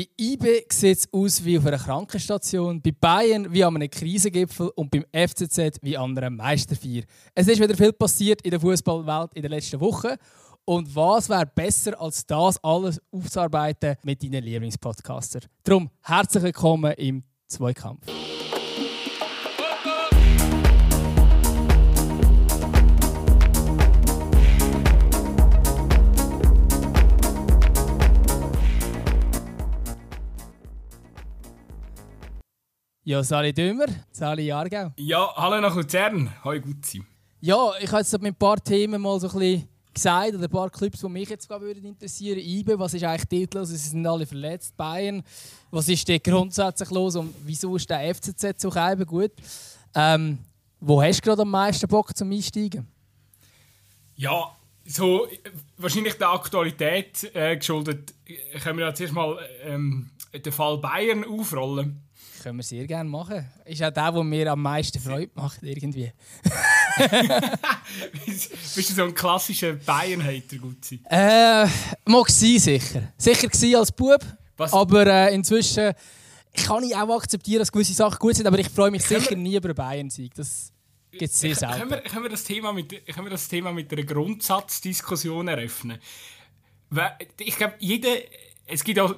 Bei IB sieht es aus wie auf einer Krankenstation, bei Bayern wie an einem Krisengipfel und beim FCZ wie an einer Meisterfeier. Es ist wieder viel passiert in der Fußballwelt in den letzten Wochen. Und was wäre besser, als das alles aufzuarbeiten mit deinen Lieblingspodcaster? Darum herzlich willkommen im Zweikampf. Ja, Sali Dümmer, Sali Jahrgau. Ja, hallo nach Luzern. Hoi Gutzi. Ja, ich habe jetzt mit ein paar Themen mal so ein bisschen gesagt, oder ein paar Clips, die mich jetzt würden interessieren IBE, was ist eigentlich titellos? Sie sind alle verletzt. Bayern, was ist denn grundsätzlich los und wieso ist der FCZ so eben gut? Ähm, wo hast du gerade am meisten Bock zum Einsteigen? Ja, so wahrscheinlich der Aktualität äh, geschuldet, können wir jetzt erstmal ähm, den Fall Bayern aufrollen können wir sehr gerne machen. Ist auch der, der mir am meisten Freude macht, irgendwie. Bist du so ein klassischer Bayern-Hater, Gutzi? Äh, mag sein, sicher. Sicher gewesen als Bub, Was? aber äh, inzwischen kann ich auch akzeptieren, dass gewisse Sachen gut sind, aber ich freue mich können sicher wir, nie über Bayern-Sieg. Das gibt es sehr selten. Können wir, können, wir das Thema mit, können wir das Thema mit einer Grundsatzdiskussion eröffnen? Ich glaube, jeder... Es gibt auch...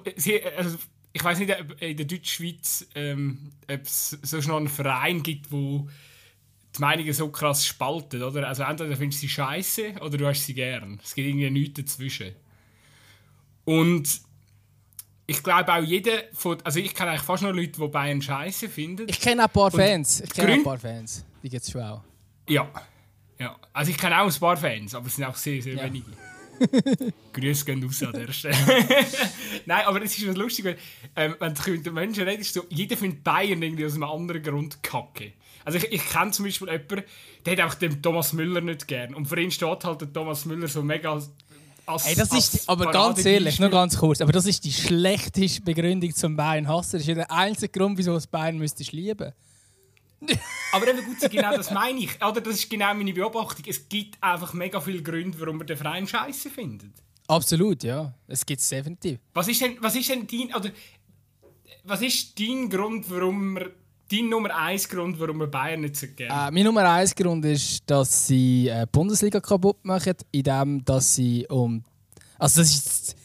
Also, ich weiß nicht, ob in der Deutschschweiz ähm, ob es so schon einen Verein gibt, wo die Meinungen so krass spalten, oder? Also entweder findest du sie scheiße oder du hast sie gern. Es gibt irgendwie nichts dazwischen. Und ich glaube auch jeder von, also ich kenne eigentlich fast nur Leute, die Bayern scheiße finden. Ich kenne ein paar Fans. Ich kenne ein paar Fans. Die gibt es schon auch. Ja. ja. Also ich kenne auch ein paar Fans, aber es sind auch sehr, sehr ja. wenige. Grüße gehen raus an der Stelle. Nein, aber es ist was lustig, weil, ähm, wenn du mit den Menschen redest, so, jeder findet Bayern irgendwie aus einem anderen Grund kacke. Also ich, ich kenne zum Beispiel jemanden, der hat auch den Thomas Müller nicht gern. Und für ihn steht halt der Thomas Müller so mega als, Ey, das ist, aber ganz ehrlich, nur ganz kurz, aber das ist die schlechteste Begründung zum Bayern hassen. Das ist ja der einzige Grund, wieso das Bayern müsstest lieben. Aber eben gut, genau das meine ich. Oder das ist genau meine Beobachtung. Es gibt einfach mega viele Gründe, warum man den Verein scheiße findet. Absolut, ja. Es gibt es definitiv. Was ist denn, was ist denn dein, oder, was ist dein Grund, warum man dein Nummer 1 Grund, warum man Bayern nicht so gerne? Äh, mein Nummer 1 Grund ist, dass sie äh, die Bundesliga kaputt machen, indem dass sie um. Also, das ist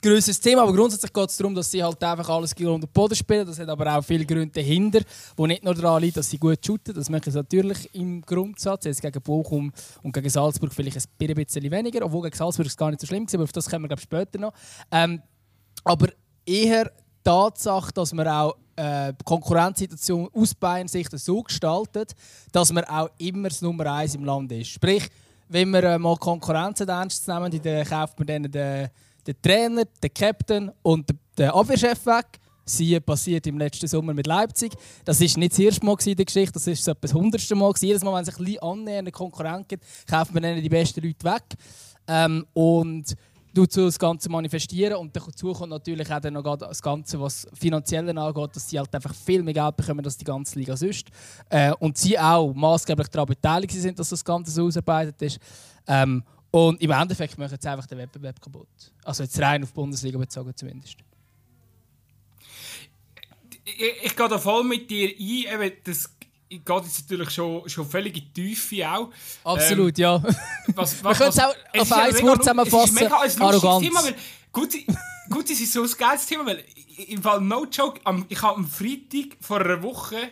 grösseres Thema, aber grundsätzlich geht es darum, dass sie halt einfach alles unter den Boden spielen. Das hat aber auch viele Gründe dahinter, die nicht nur daran liegen, dass sie gut shooten. Das machen sie natürlich im Grundsatz. Jetzt gegen Bochum und gegen Salzburg vielleicht ein bisschen weniger, obwohl gegen Salzburg es gar nicht so schlimm war, aber auf das kommen wir glaube später noch. Ähm, aber eher die Tatsache, dass man auch äh, die Konkurrenzsituation aus Bayern Sicht so gestaltet, dass man auch immer das Nummer 1 im Land ist. Sprich, wenn wir äh, mal Konkurrenzen ernst nehmen, dann kauft man dann den der Trainer, der Captain und der Abwehrchef weg. Sie passiert im letzten Sommer mit Leipzig. Das ist nicht das erste Mal in der Geschichte, das ist etwa das hundertste Mal. Jedes Mal, wenn es ein bisschen annähernd Konkurrent gibt, kauft man dann die besten Leute weg. Ähm, und so das Ganze manifestieren. Und dazu kommt natürlich auch dann noch das Ganze, was finanziell angeht, dass sie halt einfach viel mehr Geld bekommen als die ganze Liga sonst. Äh, und sie auch maßgeblich daran beteiligt sind, dass das Ganze so ausarbeitet ist. Ähm, und im Endeffekt machen sie einfach den Wettbewerb kaputt. Also jetzt rein auf die Bundesliga bezogen zumindest. Ich, ich gehe da voll mit dir ein. Eben, das geht jetzt natürlich schon, schon völlig in die Tiefe auch. Absolut, ähm, ja. Was, was, Wir können es auch auf ein Wort zusammenfassen. Es ist mega ein Arroganz. Thema, weil, gut, gut, es ist so ein geiles Thema, weil im Fall No Joke, ich habe am Freitag vor einer Woche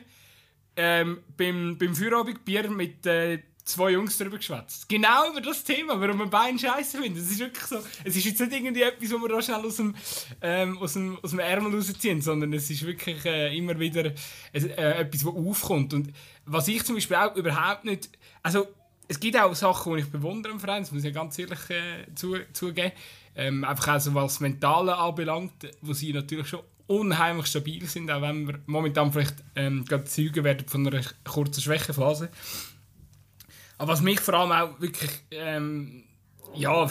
ähm, beim, beim Feierabendbier mit äh, zwei Jungs darüber geschwätzt. Genau über das Thema, warum man Bein scheiße findet. Es ist wirklich so. Es ist jetzt nicht irgendwie etwas, wo wir schnell aus dem, ähm, aus dem, aus dem Ärmel rausziehen, sondern es ist wirklich äh, immer wieder äh, etwas, was aufkommt. Und was ich zum Beispiel auch überhaupt nicht. Also, es gibt auch Sachen, die ich bewundere im Verein, das muss ich ganz ehrlich äh, zu, zugeben. Ähm, einfach auch so, was das Mentale anbelangt, wo sie natürlich schon unheimlich stabil sind, auch wenn wir momentan vielleicht ähm, gerade Zeugen werden von einer kurzen Schwächephase. Was mich vor allem auch wirklich, ähm, ja,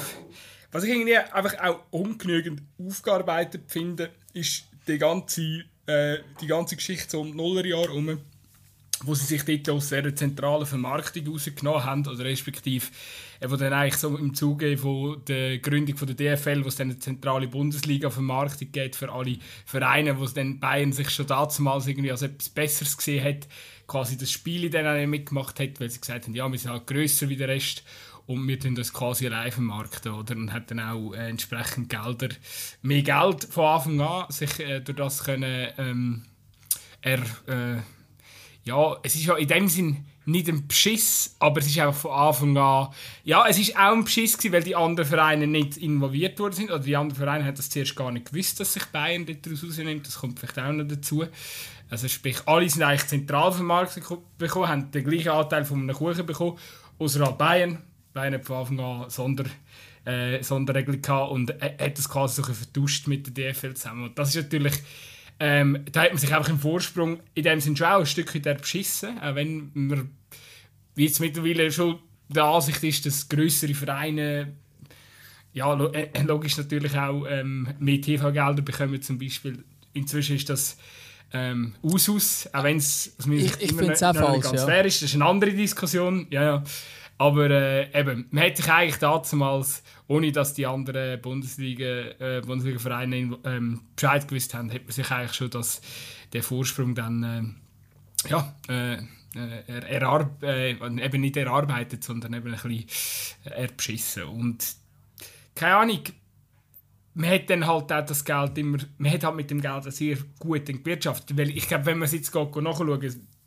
was ich irgendwie einfach auch ungenügend aufgearbeitet finde, ist die ganze, äh, die ganze Geschichte um Nullerjahr herum. wo sie sich dort aus einer zentralen Vermarktung rausgenommen haben, oder respektive, äh, wo dann eigentlich so im Zuge von der Gründung von der DFL, wo es dann eine zentrale Bundesliga-Vermarktung geht für alle Vereine, wo es dann Bayern sich schon damals irgendwie als etwas Besseres gesehen hat, quasi das Spiel dann auch mitgemacht hat, weil sie gesagt haben, ja, wir sind halt grösser wie der Rest und wir tun das quasi live vermarkten, oder? Und hat dann auch äh, entsprechend Gelder, mehr Geld von Anfang an sich äh, durch das können, ähm, er, äh, ja, es ist ja in dem Sinn nicht ein Beschiss, aber es ist auch von Anfang an, ja, es ist auch ein Beschiss gewesen, weil die anderen Vereine nicht involviert worden sind, oder die anderen Vereine haben das zuerst gar nicht gewusst, dass sich Bayern daraus rausnimmt, das kommt vielleicht auch noch dazu. Also sprich, alle sind eigentlich zentral vermarktet bekommen, haben den gleichen Anteil von einem Kuchen bekommen, außer halt Bayern. Bayern hat von Anfang an Sonder, äh, Sonderregeln gehabt und hat das quasi so vertuscht mit der DFL zusammen. Und das ist natürlich ähm, da hat man sich einfach im Vorsprung in dem Sinne schon auch ein Stückchen beschissen, auch wenn man wie jetzt mittlerweile schon der Ansicht ist, dass größere Vereine ja, äh, logisch natürlich auch ähm, mehr TV-Gelder bekommen zum Beispiel. Inzwischen ist das ähm, Usus, auch wenn es aus meiner Sicht immer noch, noch falsch, nicht ganz ja. fair ist. Das ist eine andere Diskussion. Ja, ja. Aber äh, eben, man hätte sich eigentlich damals, ohne dass die anderen Bundesliga, äh, Bundesliga-Vereine ähm, Bescheid gewusst haben, hätte man sich eigentlich schon das, den Vorsprung dann äh, ja, äh, er, erarb äh, eben nicht erarbeitet, sondern eben ein bisschen erbeschissen. Und keine Ahnung, man hat dann halt auch das Geld immer, man hat halt mit dem Geld sehr gut gewirtschaftet, weil ich glaube, wenn man es jetzt nachschauen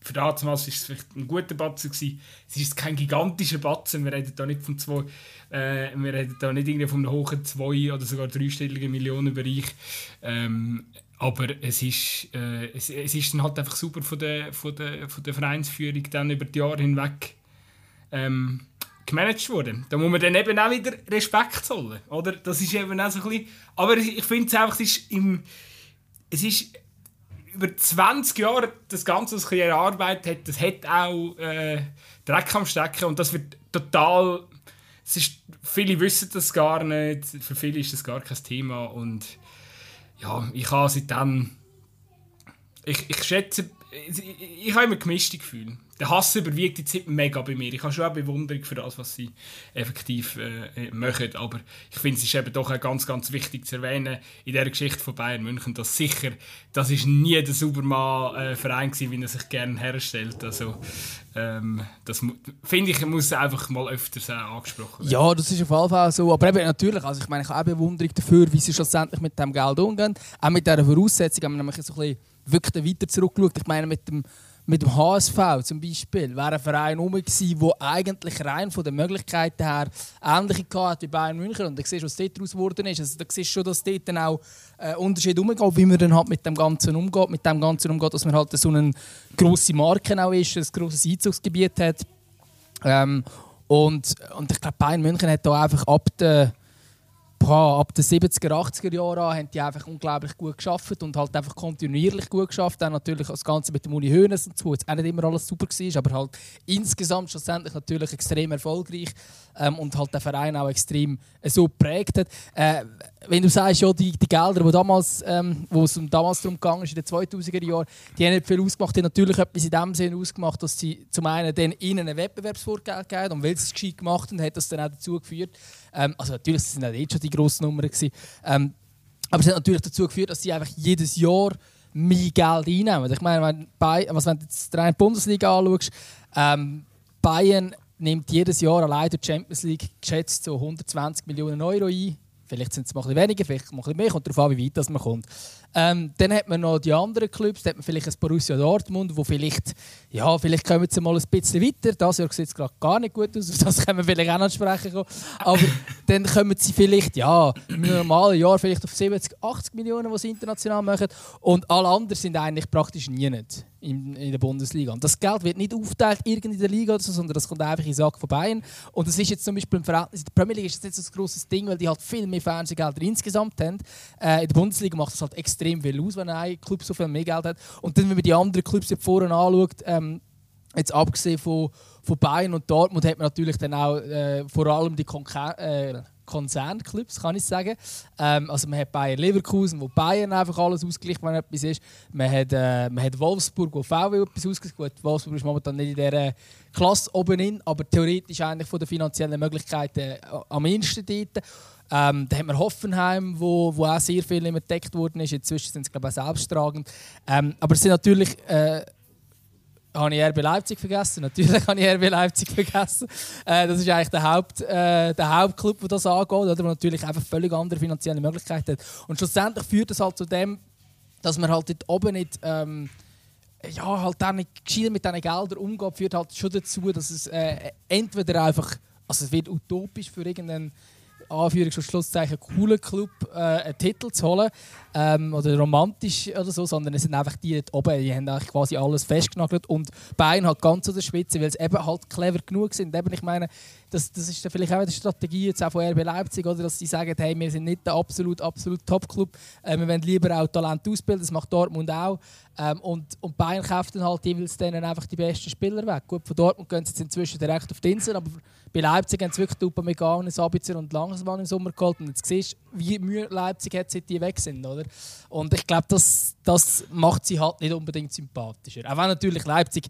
für damals war es vielleicht ein guter Batzen gewesen. Es ist kein gigantischer Batzen, wir reden da nicht von zwei, äh, wir reden da nicht irgendwie von einem hohen zwei oder sogar dreistelligen Millionenbereich. Ähm, aber es ist, äh, es, es ist dann halt einfach super von der, von der, von der Vereinsführung dann über die Jahre hinweg ähm, gemanagt worden. Da muss man dann eben auch wieder Respekt zollen, oder? Das ist eben auch so ein bisschen, aber ich finde es einfach, es ist im, es ist über 20 Jahre das Ganze was erarbeitet hat, das hat auch äh, Dreck am Stecken und das wird total. Es ist, viele wissen das gar nicht, für viele ist das gar kein Thema und ja, ich habe seitdem. Ich, ich schätze, ich, ich habe immer gemischte Gefühle der Hass überwiegt die Zeit mega bei mir. Ich habe schon auch Bewunderung für das, was sie effektiv äh, machen. Aber ich finde, es ist eben doch auch ganz, ganz wichtig zu erwähnen in der Geschichte von Bayern München, dass sicher, das ist nie der Superman-Verein äh, wie er sich gerne herstellt. Also, ähm, das finde ich, muss einfach mal öfters äh, angesprochen werden. Ja, das ist auf jeden Fall so. Aber eben natürlich, also ich meine, ich habe auch Bewunderung dafür, wie sie schlussendlich mit dem Geld umgehen. Auch mit dieser Voraussetzung haben wir nämlich so ein bisschen wirklich weiter zurückgeschaut. Ich meine, mit dem mit dem HSV zum Beispiel wäre ein Verein herum gewesen, der eigentlich rein von den Möglichkeiten her ähnliche hatte wie Bayern München. Und da siehst du, was dort daraus geworden ist. Also, da siehst du schon, dass dort dann auch äh, Unterschied umgeht, wie man dann halt mit dem Ganzen umgeht. Mit dem Ganzen umgeht, dass man halt so eine grosse Marke auch ist, ein grosses Einzugsgebiet hat. Ähm, und, und ich glaube, Bayern München hat da einfach ab der boah, ab den 70er, 80er Jahren an haben die einfach unglaublich gut geschafft und halt einfach kontinuierlich gut geschafft. Dann natürlich das Ganze mit dem Uni Hoeneß und so, jetzt auch nicht immer alles super war, aber halt insgesamt schlussendlich natürlich extrem erfolgreich ähm, und halt der Verein auch extrem äh, so geprägt hat. Äh, wenn du sagst, ja, die, die Gelder, die damals, ähm, wo es damals darum ging, in den 2000er Jahren, die haben nicht viel ausgemacht. Die haben natürlich etwas in dem Sinne ausgemacht, dass sie zum einen dann ihnen einen Wettbewerbsvorteil gegeben und weil sie es gescheit gemacht haben, hat das dann auch dazu geführt. Ähm, also natürlich sind das schon die grossen Nummern gewesen. Ähm, aber es hat natürlich dazu geführt, dass sie einfach jedes Jahr mehr Geld einnehmen. Ich meine, wenn, bei, was, wenn du jetzt die Bundesliga anschaust, ähm, Bayern nimmt jedes Jahr allein die Champions League geschätzt so 120 Millionen Euro ein. Vielleicht sind es mal ein bisschen weniger, vielleicht mal ein bisschen mehr, kommt darauf an, wie weit man kommt. Ähm, dann hat man noch die anderen Clubs, da hat man vielleicht ein Borussia Dortmund, wo vielleicht, ja, vielleicht kommen sie mal ein bisschen weiter. Das Jahr sieht es gerade gar nicht gut aus, das können wir vielleicht auch noch sprechen. Aber dann kommen sie vielleicht, ja, im normalen Jahr vielleicht auf 70, 80 Millionen, die sie international machen. Und alle anderen sind eigentlich praktisch nie nicht in, in der Bundesliga. Und das Geld wird nicht aufgeteilt in der Liga, so, sondern das kommt einfach in Sack von Bayern. Und das ist jetzt zum Beispiel im Verhältnis, in der Premier League ist das so ein grosses Ding, weil die halt viel mehr Fernsehgelder insgesamt haben. Äh, in der Bundesliga macht das halt extrem viel aus, wenn ein Club so viel mehr Geld hat. Und dann, wenn man die anderen Clubs vorne anschaut, ähm, jetzt abgesehen von, von Bayern und Dortmund, hat man natürlich dann auch äh, vor allem die Konkurrenz. Äh, Konzernclubs, kann ich sagen. Ähm, also man hat Bayern Leverkusen, wo Bayern einfach alles ausgleicht, wenn etwas ist. Man hat, äh, man hat Wolfsburg, wo VW etwas ausgleicht. Gut, Wolfsburg ist momentan nicht in dieser Klasse oben in, aber theoretisch eigentlich von den finanziellen Möglichkeiten äh, am ehesten dort. Ähm, dann haben wir Hoffenheim, wo, wo auch sehr viel immer entdeckt worden ist. Inzwischen sind sie glaube ich auch selbsttragend. Ähm, aber es sind natürlich äh, habe ich RB Leipzig vergessen. Natürlich habe ich RB Leipzig vergessen. Äh, das ist eigentlich der, Haupt, äh, der Hauptclub, der das angeht, oder? der natürlich einfach völlig andere finanzielle Möglichkeiten hat. Und schlussendlich führt das halt zu dem, dass man halt dort oben nicht, ähm, ja, halt auch nicht mit diesen Geldern umgeht, führt halt schon dazu, dass es äh, entweder einfach, also es wird utopisch für irgendeinen Anführungs- und Schlusszeichen coolen Club äh, einen Titel zu holen ähm, oder romantisch oder so, sondern es sind einfach die dort oben, die haben eigentlich quasi alles festgenagelt und Bayern halt ganz an der Spitze, weil sie eben halt clever genug sind. Eben, ich meine, das, das ist vielleicht auch eine Strategie jetzt auch von RB Leipzig, oder, dass sie sagen, hey, wir sind nicht der absolut, absolut Top-Club, äh, wir wollen lieber auch Talent ausbilden, das macht Dortmund auch. Ähm, und, und Bayern kauft dann halt jeweils denen einfach die besten Spieler weg. Gut, von Dortmund gehen sie jetzt inzwischen direkt auf die Insel, aber bei Leipzig haben sie wirklich Upamecano, Sabitzer und Langsmann im Sommer geholt. Und jetzt siehst du, wie Mühe Leipzig hat, seit die weg sind. Oder? Und ich glaube, das, das macht sie halt nicht unbedingt sympathischer. Auch wenn natürlich Leipzig,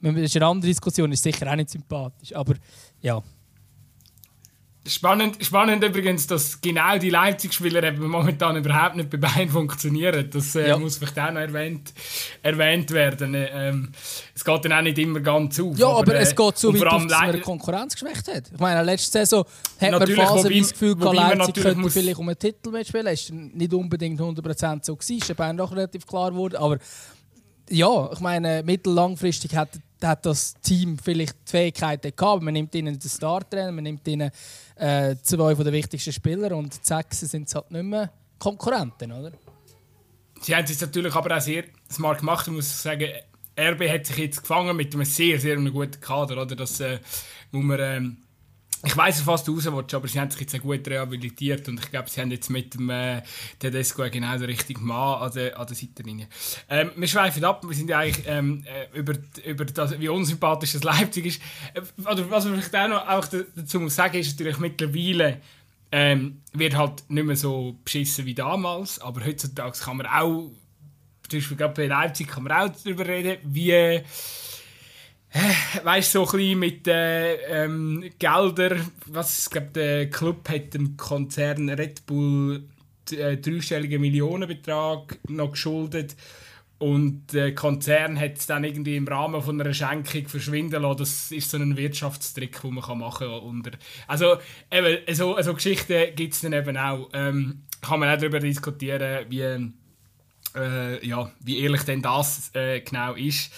das ist eine andere Diskussion, ist sicher auch nicht sympathisch. Aber ja. Spannend, spannend übrigens, dass genau die Leipzig-Spieler momentan überhaupt nicht bei Bayern funktionieren. Das äh, ja. muss vielleicht auch noch erwähnt, erwähnt werden. Ähm, es geht dann auch nicht immer ganz auf. Ja, aber, aber äh, es geht so weit auf, dass man Konkurrenz geschwächt hat. Ich meine, letzte Saison hat man Phasen das Gefühl, gehabt, Leipzig könnte vielleicht um einen Titel mitspielen. Es war nicht unbedingt 100% so. Es ist Bayern doch relativ klar geworden. Aber ja, ich meine, mittel-langfristig hat hat das Team vielleicht die Fähigkeiten gehabt. Man nimmt ihnen den Startrainer, man nimmt ihnen äh, zwei den wichtigsten Spieler und sechs sind es halt nicht mehr Konkurrenten, oder? Sie haben es natürlich aber auch sehr smart gemacht. Ich muss sagen, RB hat sich jetzt gefangen mit einem sehr, sehr guten Kader. Oder? Das äh, muss man... Ähm ich weiß fast raus willst, aber sie haben sich jetzt gut rehabilitiert und ich glaube, sie haben jetzt mit dem äh, Tedesco genau den richtigen Mann an der, an der Seitenlinie. Ähm, wir schweifen ab, wir sind ja eigentlich ähm, äh, über, über das, wie unsympathisch das Leipzig ist. Äh, oder was man vielleicht auch noch auch dazu muss sagen, ist natürlich mittlerweile ähm, wird halt nicht mehr so beschissen wie damals, aber heutzutage kann man auch, zum Beispiel gerade bei Leipzig kann man auch darüber reden, wie weißt du, so ein bisschen mit äh, ähm, Geldern, was ich glaube, der Club hat dem Konzern Red Bull äh, dreistelligen Millionenbetrag noch geschuldet und der Konzern hat es dann irgendwie im Rahmen von einer Schenkung verschwinden lassen. Das ist so ein Wirtschaftstrick, den man machen kann. Also eben, so, so Geschichten gibt es dann eben auch. Ähm, kann man auch darüber diskutieren, wie, äh, ja, wie ehrlich denn das äh, genau ist.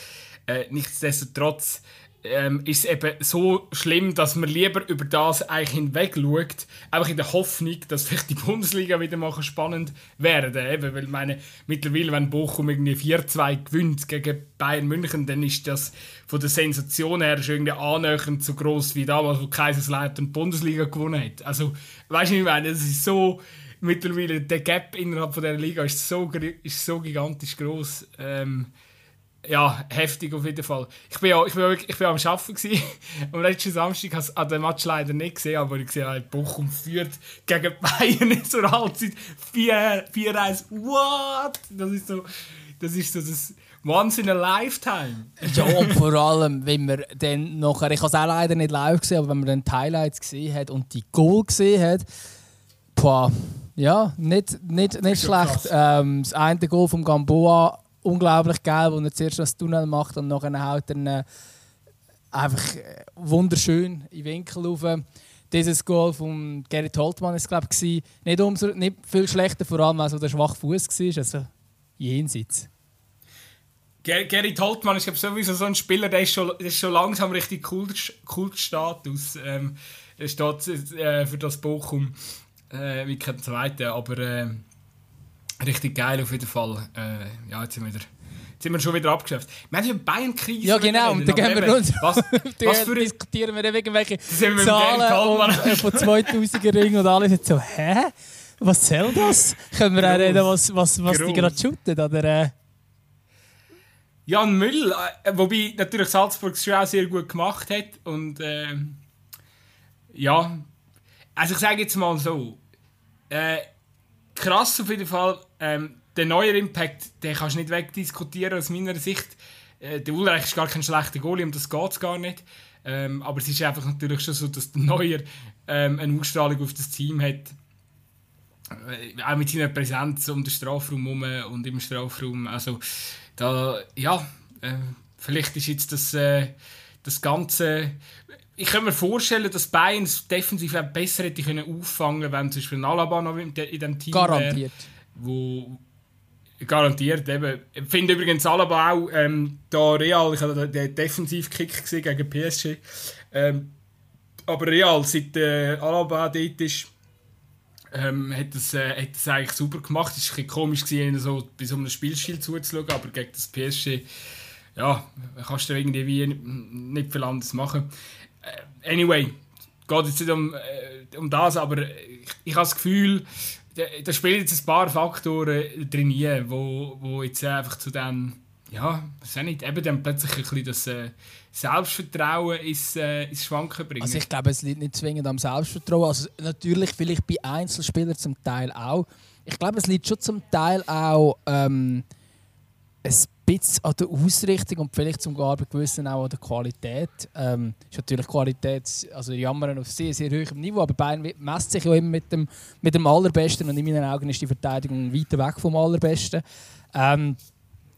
Äh, nichtsdestotrotz ähm, ist es eben so schlimm, dass man lieber über das eigentlich hinweg schaut, einfach in der Hoffnung, dass vielleicht die Bundesliga wieder mal spannend werden eben, weil meine, mittlerweile, wenn Bochum irgendwie 4-2 gewinnt gegen Bayern München, dann ist das von der Sensation her schon irgendwie annähernd so groß wie damals, wo Kaiserslautern die Bundesliga gewonnen hat. Also, weißt du, ich meine, es ist so mittlerweile der Gap innerhalb von der Liga ist so, ist so gigantisch groß. Ähm, ja, heftig auf jeden Fall. Ich bin, ja, ich bin, ich bin am Arbeiten am letzten Samstag habe ich den Match leider nicht gesehen, aber ich sehe, Bochum führt gegen Bayern zur Halbzeit 4-1. What? Das ist so, das ist so das Once in a Lifetime. ja, und vor allem, wenn man dann nachher, ich habe es auch leider nicht live gesehen, aber wenn man dann die Highlights gesehen hat und die Goal gesehen hat, boah, ja, nicht, nicht, nicht schlecht. Ähm, das eine Goal vom Gamboa unglaublich geil, wo er zuerst das Tunnel macht und nachher haut er äh, einfach äh, wunderschön in Winkel rauf. Dieses Goal von Gerrit Holtmann ist glaube ich nicht, umso, nicht viel schlechter, vor allem weil er schwach Fuß war, also jenseits. Ger Gerrit Holtmann ist sowieso so ein Spieler, der ist schon, der ist schon langsam richtig Kultstatus. Ähm, er steht äh, für das Bochum äh, wie kein Zweiter, aber äh, Richtig geil auf jeden Fall. Äh, ja, jetzt sind wir wieder sind wir schon wieder abgeschafft. Wir haben ja Bayern-Krise. Ja, genau. Und dann gehen wir runter. Was, was für diskutieren wir dann wegen welche Zahlen und, äh, von 2000er Ringen und alles. Jetzt so, hä? Was soll das? Können wir auch reden, was, was, was die gerade shooten? Oder, äh? Jan Müll, äh, wobei natürlich Salzburg es schon auch sehr gut gemacht hat. Und äh, ja, also ich sage jetzt mal so, äh, krass auf jeden Fall, ähm, der neue Impact, den kannst du nicht wegdiskutieren aus meiner Sicht. Äh, der Ulreich ist gar kein schlechter Goalie, um das geht es gar nicht. Ähm, aber es ist einfach natürlich schon so, dass der Neuer ähm, eine Ausstrahlung auf das Team hat. Äh, auch mit seiner Präsenz um den Strafraum herum und im Strafraum. Also, da, ja, äh, vielleicht ist jetzt das, äh, das Ganze. Ich kann mir vorstellen, dass Bayern es defensiv besser hätte können auffangen wenn zum Beispiel Alaba noch in diesem Team Garantiert. Wär, wo, Garantiert eben. Ich finde übrigens Alaba auch ähm, da Real, ich hatte den Defensivkick gegen PSG. Ähm, aber Real, seit äh, Alaba dort ist, ähm, hat es äh, hat das eigentlich super gemacht. Es war ein komisch, gewesen, so bei so einem Spielstil zuzuschauen, aber gegen das PSG ja, kannst du irgendwie nicht viel anderes machen. Äh, anyway, geht jetzt nicht um, äh, um das, aber ich, ich habe das Gefühl, da spielen jetzt ein paar Faktoren drin, wo, wo jetzt einfach zu dem, ja, was nicht, eben dann plötzlich ein bisschen das äh, Selbstvertrauen ins, äh, ins Schwanken bringen. Also ich glaube, es liegt nicht zwingend am Selbstvertrauen. Also natürlich vielleicht bei Einzelspielern zum Teil auch. Ich glaube, es liegt schon zum Teil auch ähm, ein bisschen an der Ausrichtung und vielleicht zum gewissen auch an der Qualität. Ähm, ist natürlich Qualität, also jammern auf sehr, sehr hohem Niveau, aber Bayern messt sich ja immer mit dem, mit dem Allerbesten und in meinen Augen ist die Verteidigung weiter weg vom Allerbesten. Ähm,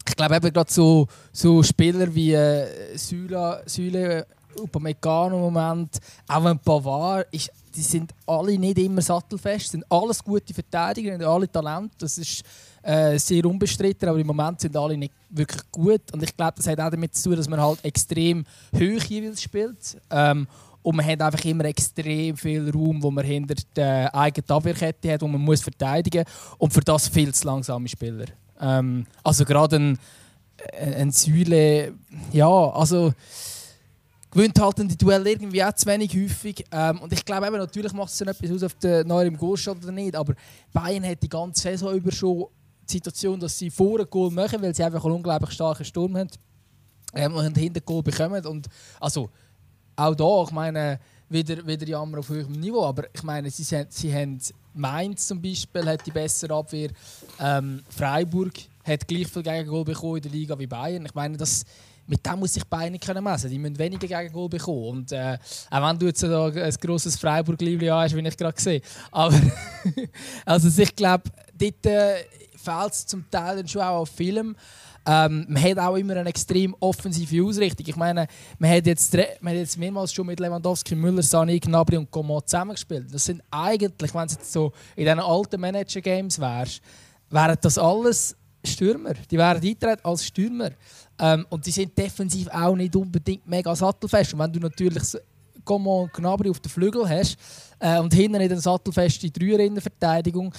ich glaube eben gerade so, so Spieler wie äh, Süle, Süle Upamecano im Moment, auch ein Pavard, ist, die sind alle nicht immer sattelfest, sind alles gute Verteidiger, sind alle Talente. Das ist äh, sehr unbestritten, aber im Moment sind alle nicht wirklich gut. Und ich glaube, das hat auch damit zu tun, dass man halt extrem hoch jeweils spielt. Ähm, und man hat einfach immer extrem viel Raum, wo man hinter der eigenen Abwehrkette hat, wo man muss verteidigen muss. Und für das viel zu langsame Spieler. Ähm, also gerade ein, ein Säule, ja, also gewinnt halt die Duell irgendwie auch zu wenig häufig. Ähm, und ich glaube eben, natürlich macht es dann etwas aus, auf den Neuer im Goal oder nicht, aber Bayern hat die ganze Saison über schon Situation, dass sie vor einem Goal machen, weil sie einfach einen unglaublich starken Sturm haben ähm, und hinter Goal bekommen. Und also auch da, ich meine, wieder, wieder Jammer auf höherem Niveau, aber ich meine, sie, sie, haben Mainz zum Beispiel hat die bessere Abwehr, ähm, Freiburg hat gleich viel Gegengol bekommen in der Liga wie Bayern. Ich meine, das, mit dem muss sich Bayern nicht können messen. Die müssen weniger Gegengol bekommen. Und äh, auch wenn du jetzt da ein grosses Freiburg-Liebling hast, wie ich gerade gesehen Aber also ich glaube, dort äh, fehlt es zum Teil dann schon auch auf Film. Ähm, man hat auch immer eine extrem offensive Ausrichtung. Ich meine, man hat jetzt, man hat jetzt mehrmals schon mit Lewandowski, Müller, Sani, Gnabry und Coman zusammengespielt. Das sind eigentlich, wenn es jetzt so in diesen alten Manager-Games wärst, wären das alles Stürmer. Die wären eingetreten als Stürmer. Ähm, und die sind defensiv auch nicht unbedingt mega sattelfest. Und wenn du natürlich Coman und Gnabry auf den Flügel hast äh, und hinten in den sattelfeste Dreier in der Verteidigung,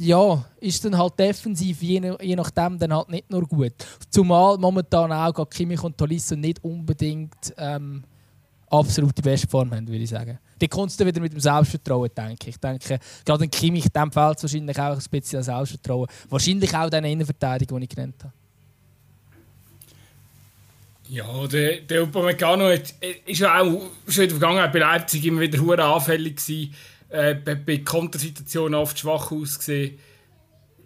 ja, ist dann halt defensiv je, je nachdem dann halt nicht nur gut. Zumal momentan auch Kimmich und Tolisso nicht unbedingt ähm, absolut die beste Form haben, würde ich sagen. Die du wieder mit dem Selbstvertrauen, denke ich. Ich denke, gerade in Kimmich dem fehlt es wahrscheinlich auch ein bisschen Selbstvertrauen. Wahrscheinlich auch den Innenverteidigung, die ich genannt habe. Ja, der, der Upamecano ist ja auch schon in der Vergangenheit bei Leipzig immer wieder hure anfällig gewesen äh, bei Kontersituationen oft schwach ausgesehen.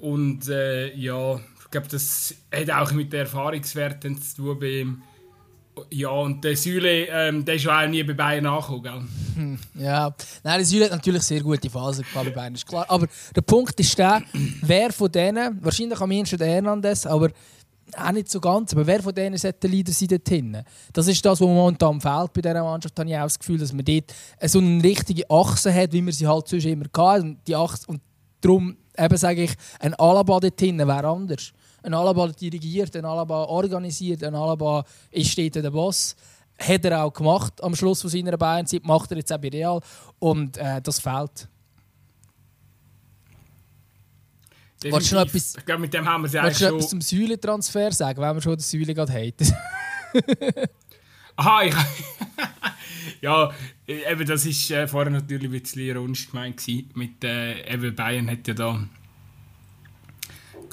Und äh, ja, ich glaube, das hat auch mit den Erfahrungswerten zu tun bei ihm. Ja, und der Süle, ähm, der ist auch nie bei Bayern angekommen? Hm, ja, nein, der Süle hat natürlich sehr gute Phase bei Bayern, ist klar. Aber der Punkt ist der, wer von denen, wahrscheinlich am ehesten der Hernandez, aber auch nicht so ganz, aber wer von denen sollte der Leader sein dort hinten? Das ist das, was momentan fehlt bei dieser Mannschaft. Habe ich auch das Gefühl, dass man dort so eine richtige Achse hat, wie man sie halt sonst immer hatte. Und, die Achse, und darum eben sage ich, ein Alaba dort hinten wäre anders. Ein Alaba dirigiert, ein Alaba organisiert, ein Alaba ist steht der Boss. Hat er auch gemacht am Schluss von seiner Bayernzeit, macht er jetzt auch bei Real. Und äh, das fehlt. Wolltest du noch etwas, ich glaube, mit dem haben wir es ja schon... etwas zum Säulentransfer sagen, wenn wir schon die Säule gerade haben? Aha, ich... ja, eben, das war äh, vorher natürlich ein bisschen ironisch gemeint. Mit, äh, eben Bayern hat ja da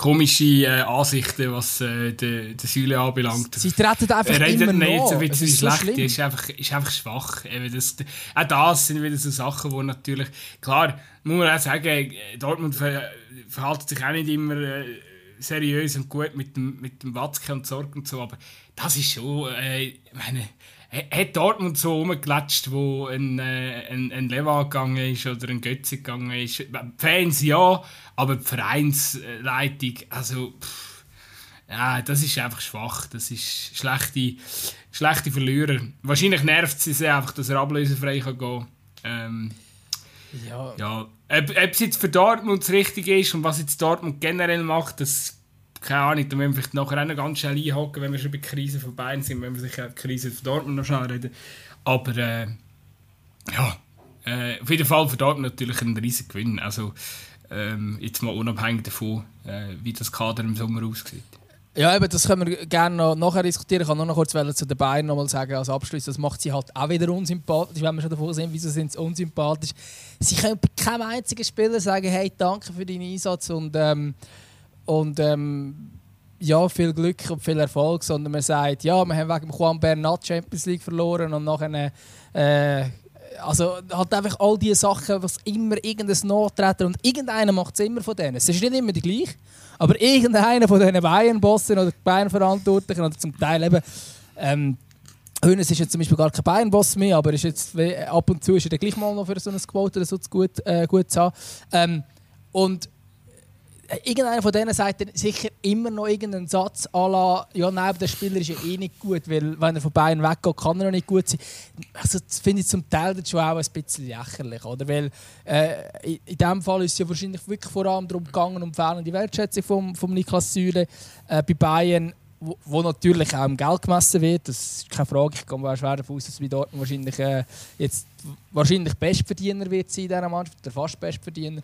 komische äh, Ansichten, was äh, den de Säule anbelangt. Sie treten einfach er immer nicht noch. so ein bisschen schlecht, so ist einfach, ist einfach schwach. Eben das, auch das sind wieder so Sachen, wo natürlich, klar, muss man auch sagen, Dortmund ver verhält sich auch nicht immer äh, seriös und gut mit dem, mit dem Watzke und Sorg und so, aber das ist schon, äh, ich meine, hat Dortmund so rumgelatscht, wo ein, äh, ein, ein Lewa gegangen ist oder ein Götze gegangen ist. Die Fans ja, aber die Vereinsleitung, also pff, ja, das ist einfach schwach. Das ist schlechte, schlechte Verlierer. Wahrscheinlich nervt es sie einfach, dass er ablösefrei gehen kann. Ähm, ja. ja. Ob, ob es jetzt für Dortmund das Richtige ist und was jetzt Dortmund generell macht, das keine Ahnung, da müssen wir vielleicht nachher auch noch ganz schnell einhaken, wenn wir schon bei Krise von Bayern sind, wenn wir sicher die Krise von Dortmund noch schnell reden. Aber äh, ja, äh, auf jeden Fall für Dortmund natürlich ein riesiger Gewinn. Also ähm, jetzt mal unabhängig davon, äh, wie das Kader im Sommer aussieht. Ja, eben, das können wir gerne noch nachher diskutieren. Ich kann nur noch kurz zu den Bayern noch mal sagen, als Abschluss, das macht sie halt auch wieder unsympathisch, wenn wir schon davon sind, wieso sind sie unsympathisch. Sie können bei keinem einzigen Spieler sagen, hey, danke für deinen Einsatz und ähm, und ähm, ja, viel Glück und viel Erfolg, sondern man sagt, ja, wir haben wegen Juan Bernat Champions League verloren und nachher äh, also halt einfach all diese Sachen, was immer irgendein Nottreten und irgendeiner macht es immer von denen. Es ist nicht immer die gleiche, aber irgendeiner von diesen Bayern-Bossen oder Bayern-Verantwortlichen oder zum Teil eben ähm, Hönes ist jetzt zum Beispiel gar kein Bayern-Boss mehr, aber ist jetzt, ab und zu ist er gleich mal noch für so ein Quote oder so gut, äh, gut zu haben. Ähm, und irgendeiner von denen sagt dann sicher immer noch irgendeinen Satz à la, ja, nein, der Spieler ist ja eh nicht gut, weil wenn er von Bayern weggeht, kann er noch nicht gut sein. Also das finde ich zum Teil schon auch ein bisschen lächerlich, oder? Weil äh, in diesem Fall ist es ja wahrscheinlich wirklich vor allem darum gegangen, um fehlende Wertschätzung von Niklas Süle äh, bei Bayern wo, wo, natürlich auch im Geld gemessen wird, das ist keine Frage. Ich mal schwer davon aus, dass wir dort wahrscheinlich äh, jetzt wahrscheinlich Bestverdiener wird sein in dieser Mannschaft, der fast Bestverdiener.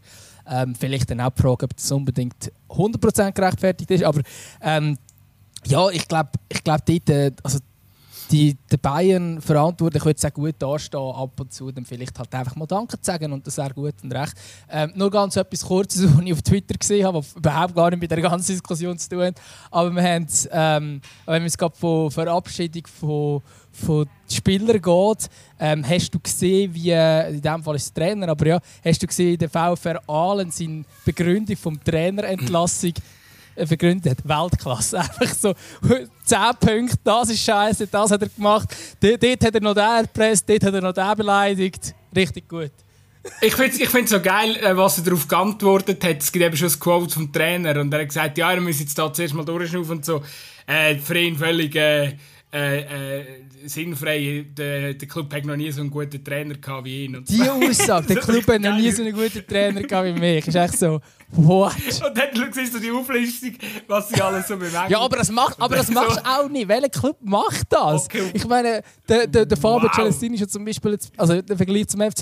Ähm, vielleicht dann auch ob das unbedingt 100% gerechtfertigt ist, aber ähm, ja, ich glaube, ich glaub dort, äh, also die, die Bayern verantwortlich würde sehr gut dastehen, ab und zu dann vielleicht halt einfach mal Danke sagen und das wäre gut und recht. Ähm, nur ganz etwas Kurzes, was ich auf Twitter gesehen habe, was überhaupt gar nicht mit der ganzen Diskussion zu tun hat. Aber wir haben ähm, wenn es gerade von Verabschiedung von, von Spielern geht, ähm, hast du gesehen, wie, in diesem Fall ist es Trainer, aber ja, hast du gesehen, der VfR Aalen seine Begründung vom Trainerentlassung vergründet hat. Weltklasse. Einfach so 10 Punkte, das ist scheiße, das hat er gemacht. Dort, dort hat er noch den erpresst, dort hat er noch den beleidigt. Richtig gut. Ich finde es ich so geil, äh, was er darauf geantwortet hat. Es gibt eben schon ein Quote vom Trainer und er hat gesagt, ja, er muss jetzt da zuerst mal durchschnaufen und so. Äh, für ihn völlig äh, äh, äh, sinnfrei. Der, der Club hat noch nie so einen guten Trainer gehabt wie ihn. Die Aussage, der Club hat noch nie so einen guten Trainer gehabt wie mich, ist echt so, what? Und dann siehst du die Auflistung, was sie alles so bemerken. Ja, aber das, macht, aber das machst du auch nicht. Welcher Club macht das? Okay. Ich meine, der, der, der Fabio wow. Celestini ist ja zum Beispiel, jetzt, also der Vergleich zum FC,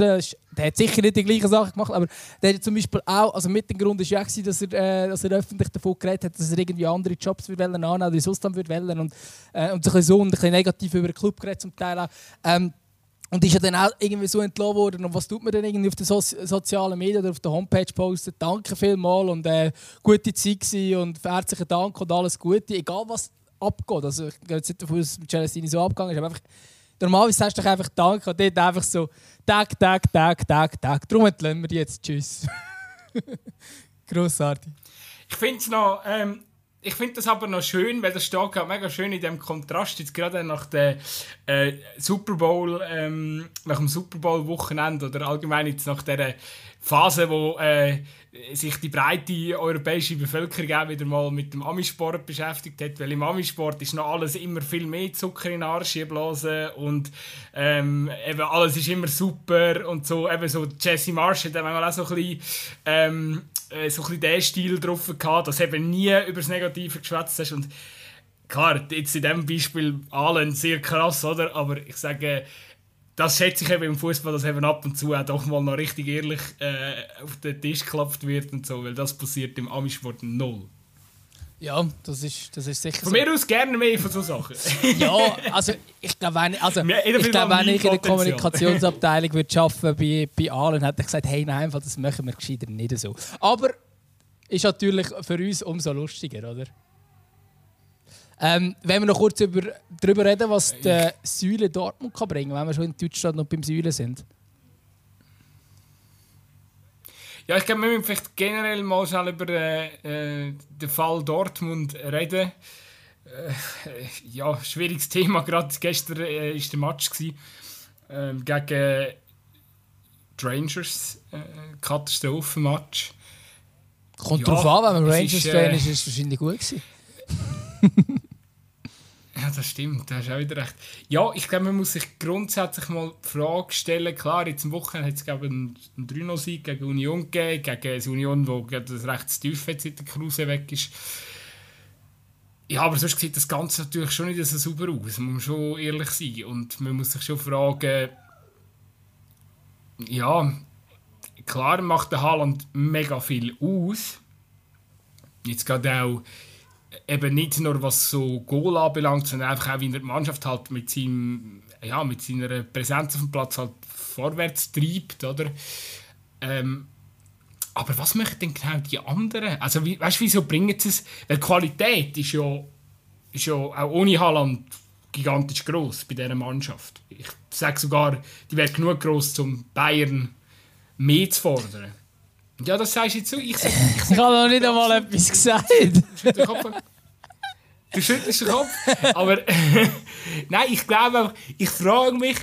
der hat sicher nicht die gleichen Sachen gemacht, aber der hat zum Beispiel auch, also mit dem Grund ist ja auch, dass er, äh, dass er öffentlich davon geredet hat, dass er irgendwie andere Jobs würde wollen, oder Ausland würde wollen und, äh, und sich so ein bisschen negativ über den Club geredet zum Teil auch. Ähm, und ist ja dann auch irgendwie so entlassen worden. Und was tut man dann irgendwie auf den so sozialen Medien oder auf der Homepage posten? Danke vielmals und äh, gute Zeit gewesen und herzlichen Dank und alles Gute. Egal was abgeht. Also ich gehe jetzt nicht davon aus, dass Celestini so abgegangen ist, aber einfach, normalerweise sagst du doch einfach Danke und dort einfach so Tag, Tag, Tag, Tag, Tag. Darum entlassen wir jetzt. Tschüss. Grossartig. Ich finde es noch... Ähm ich finde das aber noch schön, weil das steht gerade mega schön in dem Kontrast jetzt gerade nach der äh, Super Bowl, ähm, nach dem Super Bowl Wochenende oder allgemein jetzt nach der Phase, wo äh, sich die breite europäische Bevölkerung auch wieder mal mit dem Amisport beschäftigt hat, weil im Amisport ist noch alles immer viel mehr Zucker in den Arsch blasen und ähm, eben alles ist immer super und so, eben so Jesse Marsh hat manchmal auch so ein bisschen, ähm, äh, so ein bisschen Stil drauf gehabt, dass eben nie über das Negative geschwätzt hast und klar, jetzt in diesem Beispiel allen sehr krass, oder? Aber ich sage, das schätze ich eben im Fußball, dass eben ab und zu auch doch mal noch richtig ehrlich äh, auf den Tisch geklopft wird und so, weil das passiert im Amisport null. Ja, das ist, das ist sicher Von so. mir aus gerne mehr von so Sachen. ja, also ich glaube, wenn, also, ich, glaub, wenn ich in der Kommunikationsabteilung würde arbeiten bei, bei Allen, hätte ich gesagt, hey nein, das machen wir gescheiter nicht so. Aber ist natürlich für uns umso lustiger, oder? Ähm, wenn wir noch kurz über, darüber reden, was die Säule Dortmund kann bringen kann, wenn wir schon in Deutschland noch beim Säule sind. Ja, ich glaube, wir müssen vielleicht generell mal schnell über äh, äh den Fall Dortmund reden. Äh, ja, schwieriges Thema. Gerade gestern war äh, der Match gewesen, äh, gegen die Rangers. Äh, Katastrophenmatch. Kommt ja, drauf an, wenn man Rangers-Fan ist, ist es wahrscheinlich gut gewesen. Ja, das stimmt, da hast du auch wieder recht. Ja, ich glaube, man muss sich grundsätzlich mal die Frage stellen, klar, jetzt am Wochenende hat es einen, einen 3-0-Sieg gegen Union gegeben, gegen eine Union, wo das recht tief jetzt seit der Kruse weg ist. Ja, aber sonst sieht das Ganze natürlich schon nicht so sauber aus, man muss schon ehrlich sein. Und man muss sich schon fragen, ja, klar macht der Haaland mega viel aus. Jetzt gerade auch eben nicht nur was so Goal anbelangt, sondern einfach auch, wie er die Mannschaft halt mit, seinem, ja, mit seiner Präsenz auf dem Platz halt vorwärts treibt, oder? Ähm, aber was möchten denn genau die anderen? Also, wie, weißt du, wieso bringen sie es? Weil Qualität ist ja, ist ja auch ohne Haaland gigantisch groß bei dieser Mannschaft. Ich sage sogar, die wäre genug groß, um Bayern mehr zu fordern. Ja, das sagst du jetzt so. Ich, ich, ich, ich habe noch nicht einmal etwas gesagt. Du schüttelst den Kopf. Aber nein, ich glaube, ich frage mich,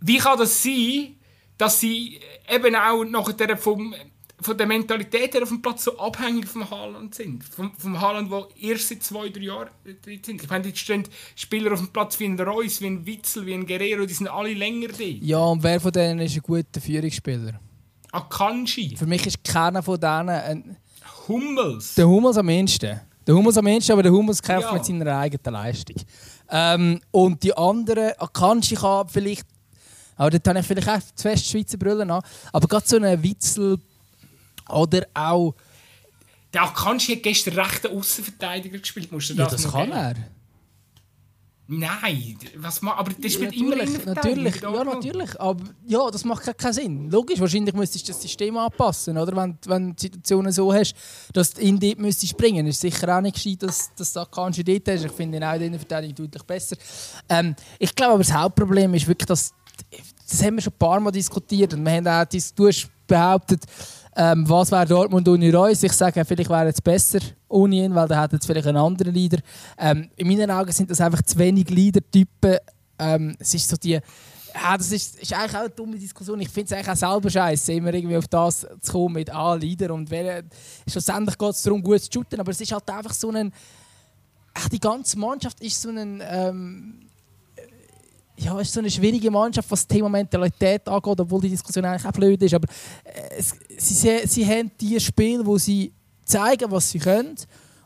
wie kann das sein, dass sie eben auch nachher vom, von der Mentalität her auf dem Platz so abhängig vom Haaland sind. Vom, vom Haaland, der erst seit zwei, drei Jahren drin sind. Ich meine, jetzt stehen Spieler auf dem Platz wie ein Reus, wie ein Witzel, wie ein Guerrero, die sind alle länger da. Ja, und wer von denen ist ein guter Führungsspieler? Akanji. Für mich ist keiner von denen ein... Hummels. Der Hummels am ehesten. Der Hummels am Ende, aber der Hummels kämpft ja. mit seiner eigenen Leistung. Ähm, und die anderen, Akanji kann vielleicht, aber dort habe ich vielleicht auch zu fest Schweizer Brüllen an, aber gerade so einen Witzel oder auch... Der Akanji hat gestern rechten Außenverteidiger gespielt, musst du das Ja, das kann geben? er. Nein, was ma aber das spielt ja, immer Natürlich, ja, natürlich. Aber ja, das macht keinen Sinn. Logisch, wahrscheinlich müsstest du das System anpassen, oder? Wenn, wenn du die Situation so hast, dass du in dort müsstest springen. Ist sicher auch nicht gescheit, dass, dass du Akanji dort hast. Ich finde ihn auch in der Verteidigung deutlich besser. Ähm, ich glaube aber, das Hauptproblem ist wirklich, dass das haben wir schon ein paar Mal diskutiert und wir haben auch, du hast behauptet, ähm, was wäre Dortmund ohne Reus? Ich sage, vielleicht wäre es besser ohne ihn, weil dann hätte es vielleicht einen anderen Leader. Ähm, in meinen Augen sind das einfach zu wenig Leader-Typen. Ähm, es ist so die... Ja, das ist, ist eigentlich auch eine dumme Diskussion. Ich finde es eigentlich auch selber scheiße, immer irgendwie auf das zu kommen mit ah, Leader und wer, schlussendlich geht es darum, gut zu shooten, aber es ist halt einfach so ein... Die ganze Mannschaft ist so ein... Ähm, ja, ist so eine schwierige Mannschaft, was das Thema Mentalität angeht, obwohl die Diskussion eigentlich auch blöd ist. Aber äh, sie, sie haben die Spiele, wo sie zeigen, was sie können.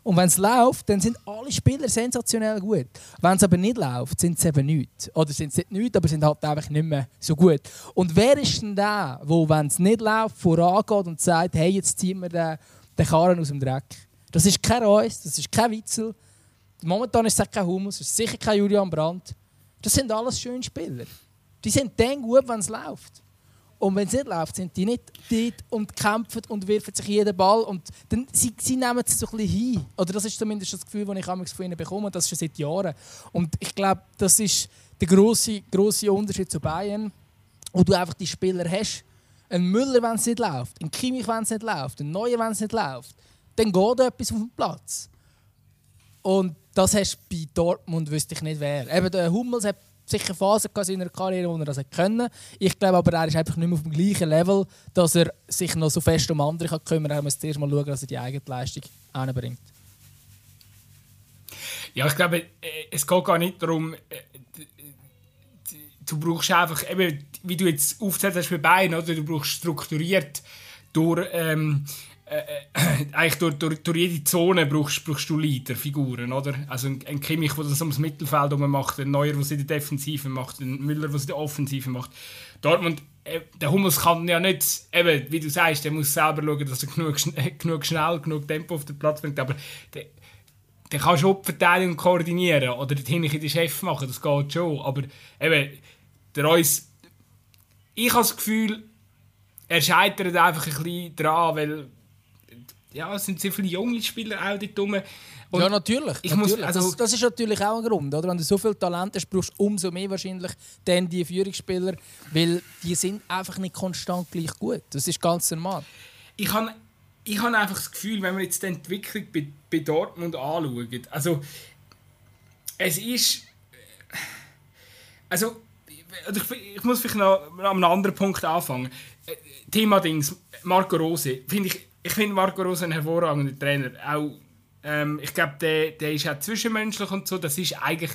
Und wenn es läuft, dann sind alle Spieler sensationell gut. Wenn es aber nicht läuft, sind sie eben nichts. Oder sind sie nicht nichts, aber sind halt einfach nicht mehr so gut. Und wer ist denn der, der, wenn es nicht läuft, vorangeht und sagt, hey, jetzt ziehen wir den, den Karren aus dem Dreck? Das ist kein Reus, das ist kein Witzel. Momentan ist es kein Humus, es ist sicher kein Julian Brandt. Das sind alles schöne Spieler. Die sind dann gut, wenn es läuft. Und wenn es nicht läuft, sind die nicht dort und kämpfen und werfen sich jeden Ball. Und dann, sie, sie nehmen es so ein bisschen hin. Oder das ist zumindest das Gefühl, das ich von ihnen bekomme. Das schon seit Jahren. Und ich glaube, das ist der grosse, grosse Unterschied zu Bayern. Wo du einfach die Spieler hast. Ein Müller, wenn es nicht läuft. Ein Kimmich, wenn es nicht läuft. Ein Neuer, wenn es nicht läuft. Dann geht etwas auf den Platz. Und das hast du bei Dortmund, wüsste ich nicht wer. Eben der Hummels hat sicher Phasen in seiner Karriere, wo er das können Ich glaube aber, er ist einfach nicht mehr auf dem gleichen Level, dass er sich noch so fest um andere kann kümmern kann. Er muss zuerst mal schauen, dass er die eigene Leistung anbringt. Ja, ich glaube, äh, es geht gar nicht darum, äh, du brauchst einfach, eben, wie du jetzt aufgezählt hast bei Bayern, oder? du brauchst strukturiert durch ähm, äh, äh, eigentlich durch, durch, durch, jede Zone brauchst, brauchst du Leaderfiguren, oder? Also ein, ein Kimmich, der das ums Mittelfeld macht, ein Neuer, der es in der Defensive macht, ein Müller, der es in der Offensive macht. Dortmund, äh, der Hummels kann ja nicht, eben, wie du sagst, der muss selber schauen, dass er genug, genug schnell, genug Tempo auf den Platz bringt, aber der, der kann schon die Verteidigung koordinieren oder den den Chef machen, das geht schon, aber eben, der Reus, ich habe das Gefühl, er scheitert einfach ein bisschen dran, weil ja, es sind sehr viele junge Spieler auch dort rum. Und ja, natürlich. Ich natürlich. Muss, also, das, das, ist natürlich auch ein Grund. Oder? Wenn du so viel Talent hast, brauchst du umso mehr wahrscheinlich dann die Führungsspieler, weil die sind einfach nicht konstant gleich gut. Das ist ganz normal. Ich habe ich hab einfach das Gefühl, wenn wir jetzt die Entwicklung bei, bei Dortmund anschauen, also es ist... Also, ich, ich muss vielleicht noch an einem anderen Punkt anfangen. Äh, Thema Dings, Marco Rose. Find ich ich finde Marco Rose ein hervorragender Trainer. Auch, ähm, ich glaube, der, der ist auch zwischenmenschlich und so. Das ist eigentlich,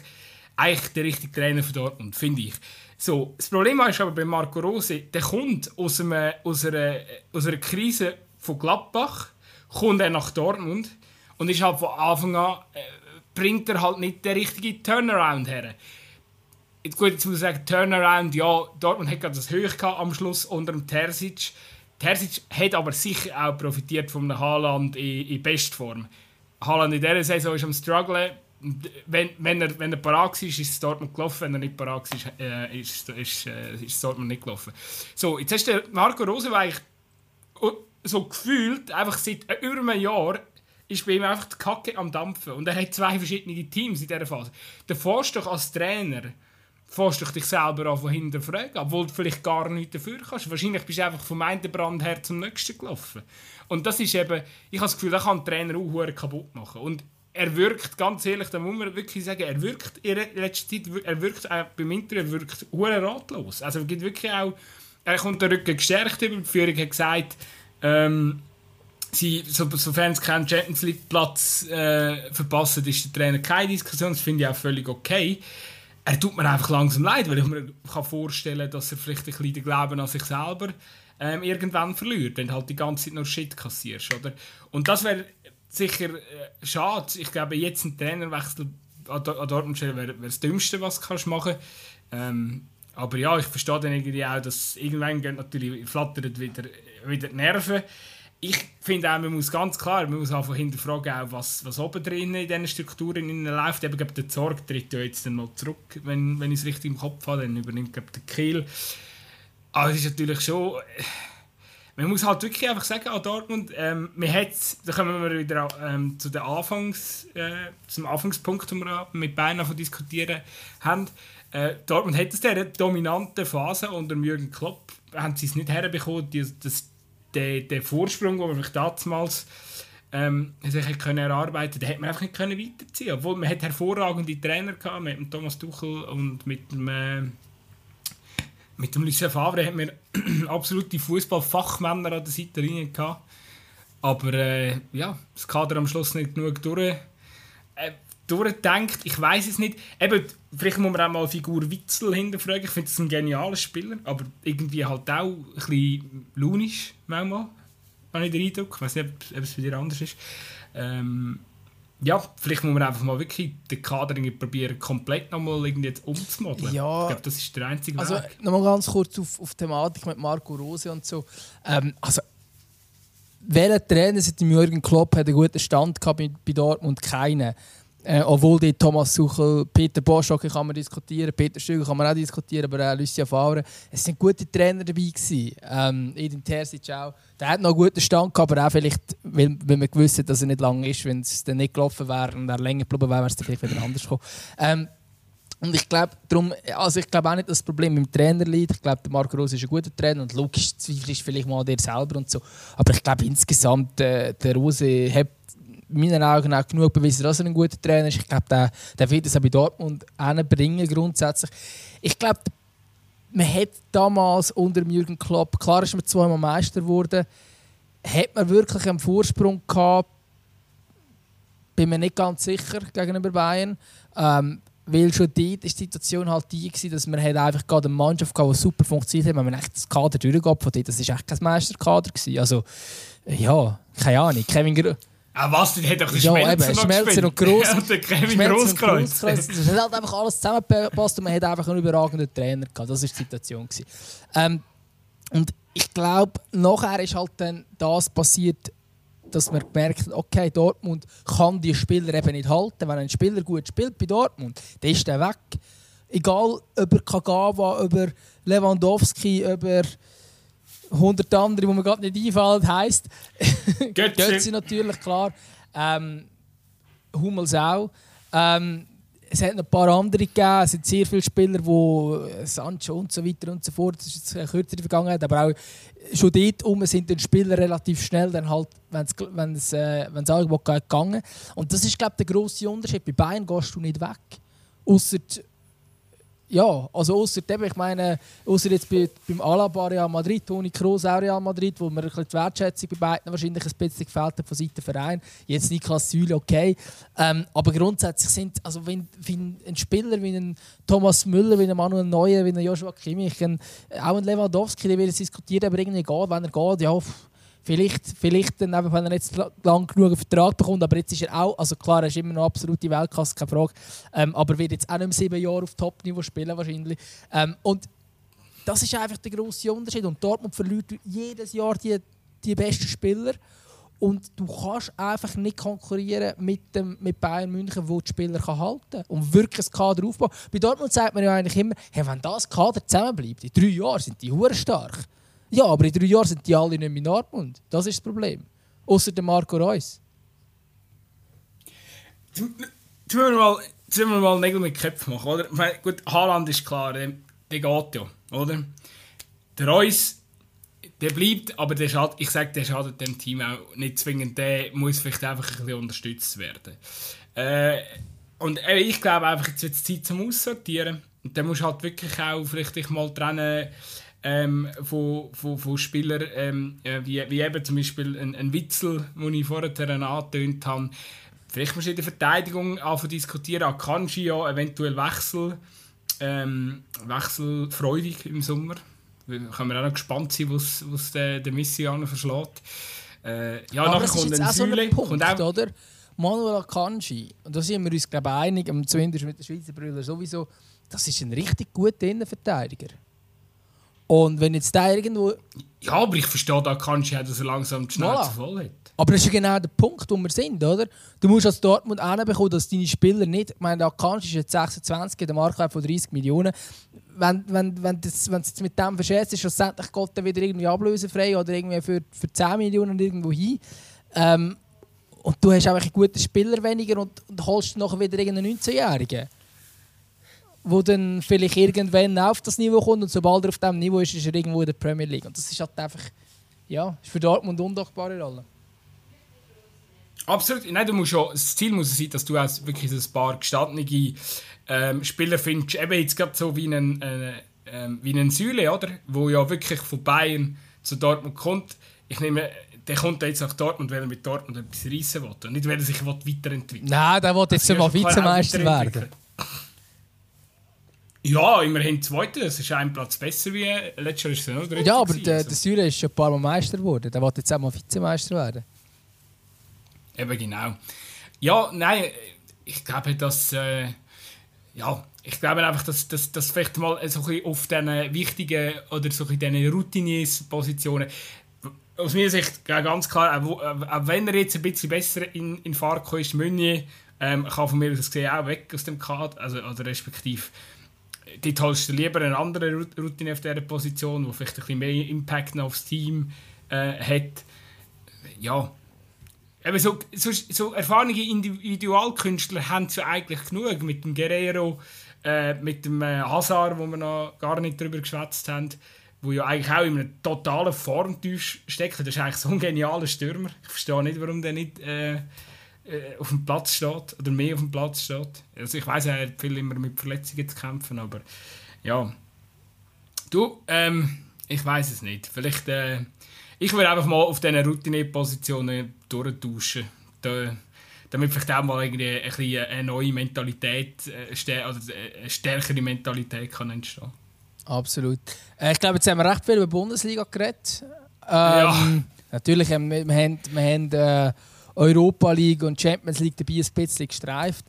eigentlich der richtige Trainer für Dortmund, finde ich. So, das Problem ist aber bei Marco Rose, der kommt aus, einem, aus, einer, aus einer Krise von Gladbach, kommt er nach Dortmund und ist halt von Anfang an, äh, bringt er halt nicht den richtigen Turnaround her. Jetzt, gut, jetzt muss ich sagen, Turnaround, ja, Dortmund hat gerade das Höch am Schluss unter dem Terzic. Terzic hat aber sicher auch profitiert von einem Haaland in, in Bestform. Haaland in dieser Saison ist am strugglen. Wenn, wenn, er, wenn er parat war, ist es Dortmund gelaufen. Wenn er nicht parat war, äh, ist, ist, äh, ist Dortmund nicht gelaufen. So, jetzt hast du Marco Rose, der eigentlich so gefühlt, einfach seit über einem Jahr, ist bei ihm einfach die Kacke am Dampfen. Und er hat zwei verschiedene Teams in dieser Phase. Der Forst doch als Trainer fährst du dich selber an von hinterfragen, obwohl du vielleicht gar nichts dafür kannst. Wahrscheinlich bist du einfach vom einen Brand her zum nächsten gelaufen. Und das ist eben, ich habe das Gefühl, da kann der Trainer auch kaputt machen. Und er wirkt, ganz ehrlich, da muss man wirklich sagen, er wirkt in letzter Zeit, er wirkt auch beim Interview, er wirkt ratlos. Also er gibt wirklich auch, er kommt der Rücken gestärkt über, die Führung hat gesagt, ähm, sie, so, sofern sie keinen Champions League Platz äh, verpassen, ist der Trainer keine Diskussion, das finde ich auch völlig okay er tut mir einfach langsam leid, weil ich mir kann vorstellen dass er vielleicht ein bisschen den Glauben an sich selber ähm, irgendwann verliert, wenn du halt die ganze Zeit nur Shit kassierst, oder? Und das wäre sicher äh, schade. Ich glaube, jetzt ein Trainerwechsel an, an Dortmund wäre wär das Dümmste, was du kannst machen ähm, aber ja, ich verstehe dann irgendwie auch, dass irgendwann natürlich flattert wieder, wieder die Nerven ich finde auch, man muss ganz klar, man muss einfach hinterfragen, auch, was, was oben drin in diesen Strukturen läuft. Eben, glaube, der Zorg tritt ja jetzt dann mal zurück, wenn, wenn ich es richtig im Kopf habe, dann übernimmt glaube, der Kiel. Aber es ist natürlich schon... Man muss halt wirklich einfach sagen, an Dortmund, ähm, man hat, da kommen wir wieder ähm, zu den Anfangs, äh, zum Anfangspunkt, den wir mit Bayern von diskutieren haben. Äh, Dortmund hat es diese dominante Phase unter Jürgen Klopp, haben sie es nicht herbekommen, die, das den, den Vorsprung, den man vielleicht damals ähm, sich können erarbeiten konnte, hat man einfach nicht weiterziehen Obwohl man hat hervorragende Trainer hatte, mit Thomas Tuchel und mit dem, äh, mit dem Lucien Favre hat man absolute Fußballfachmänner an der Seitenlinie gehabt. Aber äh, ja, das Kader am Schluss nicht genug durch. Äh, durchdenkt. Ich weiß es nicht. Eben, vielleicht muss man auch mal Figur Witzel hinterfragen. Ich finde es ein genialer Spieler, aber irgendwie halt auch ein bisschen launisch manchmal. Habe ich den Eindruck. Ich weiß nicht, ob es bei dir anders ist. Ähm, ja, vielleicht muss man einfach mal wirklich den Kader probieren, komplett nochmal irgendwie umzumodeln. Ja, ich glaube, das ist der einzige also, Weg. Nochmal ganz kurz auf, auf die Thematik mit Marco Rose und so. Ähm, also, welcher Trainer seit dem Jürgen Klopp hat einen guten Stand gehabt bei, bei Dortmund? Keinen. Äh, obwohl die Thomas Suchel, Peter Bosch kann man diskutieren, Peter Stöger kann man auch diskutieren, aber auch Lucia Favre. Es sind gute Trainer dabei gewesen. Ähm, Edin Terzic auch. Der hat noch einen guten Stand gehabt, aber auch vielleicht, weil, weil man gewusst dass er nicht lang ist. Wenn es dann nicht gelaufen wäre und er länger geblieben wäre, wäre es vielleicht wieder anders gekommen. Ähm, und ich glaube, also ich auch nicht, dass das Problem im Trainer liegt. Ich glaube, der Marco Rose ist ein guter Trainer und logisch zweifelst vielleicht mal der selber und so. Aber ich glaube insgesamt, äh, der Rose hat meinen Augen auch genug bewiesen, dass er ein guter Trainer ist. Ich glaube, der, der wird es auch bei Dortmund bringen grundsätzlich. Ich glaube, man hat damals unter Jürgen Klopp, klar ist man zweimal Meister geworden, hat man wirklich einen Vorsprung gehabt, bin mir nicht ganz sicher gegenüber Bayern. Ähm, weil schon dort war die Situation halt die, gewesen, dass man halt einfach gerade eine Mannschaft hatte, die super funktioniert hat. wenn man echt das Kader durchgeht von dort. Das war echt kein Meisterkader. Also, ja, keine Ahnung. Kevin, Ah, was? Der hat doch den ja, Schmelzer eben, noch Schmelzer und Gross. und der Kevin Grosskreuz. Es hat halt einfach alles zusammengepasst und man hat einfach einen überragenden Trainer gehabt. Das war die Situation. Ähm, und ich glaube, nachher ist halt dann das passiert, dass man gemerkt hat, okay, Dortmund kann die Spieler eben nicht halten. Wenn ein Spieler gut spielt bei Dortmund, dann ist der weg. Egal über Kagawa, über Lewandowski, über 100 andere, die mir gerade nicht einfallen, heisst. Götze. Götze natürlich, klar. Ähm, Hummels auch. Ähm, es hat noch ein paar andere gegeben. Es sind sehr viele Spieler, die Sancho und so weiter und so fort. Das ist jetzt eine kürzere Vergangenheit, aber auch schon dort um sind die Spieler relativ schnell, dann halt, wenn es äh, wenn's Angebot geht, gegangen. Und das ist, glaube ich, der grosse Unterschied. Bei Bayern gehst du nicht weg. Ausser ja, also außer dem, ich meine, außer jetzt bei, beim Alaba Real Madrid, Toni Kroos auch Real Madrid, wo mir die Wertschätzung bei beiden wahrscheinlich ein bisschen gefällt hat von Seiten Verein. Jetzt Niklas Süle, okay. Ähm, aber grundsätzlich sind, also wenn, wenn ein Spieler wie ein Thomas Müller, wie ein Manuel Neuer, wie ein Joshua Kimmich, ein, auch ein Lewandowski, die wird diskutieren, aber irgendwie geht, wenn er geht, ja, Vielleicht, vielleicht dann eben, wenn er jetzt lang genug einen Vertrag bekommt, aber jetzt ist er auch, also klar, er ist immer noch absolute Weltklasse, keine Frage, ähm, aber wird jetzt auch nicht mehr sieben Jahre auf Top-Niveau spielen wahrscheinlich. Ähm, und das ist einfach der grosse Unterschied und Dortmund verliert jedes Jahr die, die besten Spieler und du kannst einfach nicht konkurrieren mit, dem, mit Bayern München, wo die Spieler kann halten kann und wirklich ein Kader aufbauen. Bei Dortmund sagt man ja eigentlich immer, hey, wenn das Kader zusammenbleibt, in drei Jahren sind die hure stark. Ja, aber in drei Jahren sind die alle nicht mehr in Dortmund. Das ist das Problem. Außer der Marco Reus. Müssen wir mal, jetzt wir mal Nägel mit Köpfen machen, oder? Gut, Haaland ist klar, der, der geht ja, oder? Der Reus, der bleibt, aber der schadet, ich sage, der schadet dem Team auch nicht zwingend. Der muss vielleicht einfach ein bisschen unterstützt werden. Äh, und äh, ich glaube einfach, jetzt wird es Zeit zum Aussortieren. Und dann musst du halt wirklich auch vielleicht dich mal trennen ähm, von, von, von Spielern, ähm, äh, wie, wie eben zum Beispiel ein, ein Witzel, den ich vorher angetönt habe. Vielleicht musst du in der Verteidigung anfangen diskutieren, Akanji ja eventuell Wechsel, ähm, wechselfreudig im Sommer. Da können wir auch noch gespannt sein, was der, der Messianer verschlägt. Äh, ja, Aber nachher kommt ein Säule. So Punkt, auch... oder? Manuel Akanji, da sind wir uns glaube ich, einig, zumindest mit den Schweizer Brüdern sowieso, das ist ein richtig guter Innenverteidiger. Und wenn jetzt der irgendwo. Ja, aber ich verstehe da kannst du ja, dass er langsam die Schnauze voilà. voll hat. Aber das ist ja genau der Punkt, wo wir sind, oder? Du musst als Dortmund hinbekommen, dass deine Spieler nicht. Ich meine, der Akanji ist jetzt 26, der Marktwert von 30 Millionen. Wenn, wenn, wenn, das, wenn es mit dem verschätzt ist, schlussendlich geht er wieder irgendwie ablösefrei oder irgendwie für, für 10 Millionen irgendwo hin. Ähm, und du hast einfach einen guten Spieler weniger und, und holst nachher wieder irgendeinen 19-Jährigen wo dann vielleicht irgendwann auf das Niveau kommt und sobald er auf diesem Niveau ist, ist er irgendwo in der Premier League. Und das ist halt einfach, ja, ist für Dortmund undankbare Rolle. Absolut. Nein, du musst schon, das Ziel muss sein, dass du auch wirklich ein paar gestandene ähm, Spieler findest. Eben jetzt gerade so wie einen, äh, äh, wie einen Süle, oder? Wo ja wirklich von Bayern zu Dortmund kommt. Ich nehme, der kommt jetzt nach Dortmund, weil er mit Dortmund etwas reissen will. Und nicht, weil er sich weiterentwickeln will. Nein, der will jetzt mal Vizemeister werden. Ja, immerhin Zweiter. Das ist ein Platz besser wie letztes Jahr. Ist ja, aber der, der Süle ist schon ein paar Mal Meister geworden. Der wird jetzt auch mal Vizemeister werden. Eben genau. Ja, nein, ich glaube, dass. Äh, ja, ich glaube einfach, dass, dass, dass vielleicht mal so ein bisschen auf diesen wichtigen oder so ein diesen Routiniers-Positionen aus meiner Sicht ganz klar, auch, auch wenn er jetzt ein bisschen besser in, in Fahrt ist, Meunier, ähm, kann von mir aus gesehen auch weg aus dem Kader, also, oder respektive dort holst du lieber eine andere Routine auf dieser Position, die vielleicht ein bisschen mehr Impact aufs Team äh, hat. Ja, Eben so, so, so erfahrene Individualkünstler haben sie eigentlich genug. Mit dem Guerrero, äh, mit dem äh, Hazard, wo wir noch gar nicht darüber geschwätzt haben, wo ja eigentlich auch in einem totalen Formtisch steckt. Das ist eigentlich so ein genialer Stürmer. Ich verstehe nicht, warum der nicht äh, auf dem Platz steht oder mehr auf dem Platz steht. Also ich weiß, er hat viel immer mit Verletzungen zu kämpfen, aber ja. Du, ähm, ich weiß es nicht. Vielleicht, äh, ich würde einfach mal auf diesen Routine-Positionen durchtauschen. Da, damit vielleicht auch mal irgendwie ein bisschen eine neue Mentalität, äh, oder eine stärkere Mentalität kann entstehen. Absolut. Äh, ich glaube, jetzt haben wir recht viel über die Bundesliga geredet. Ähm, ja. Natürlich, wir, wir haben, wir haben äh, Europa League und Champions League dabei ein bisschen gestreift.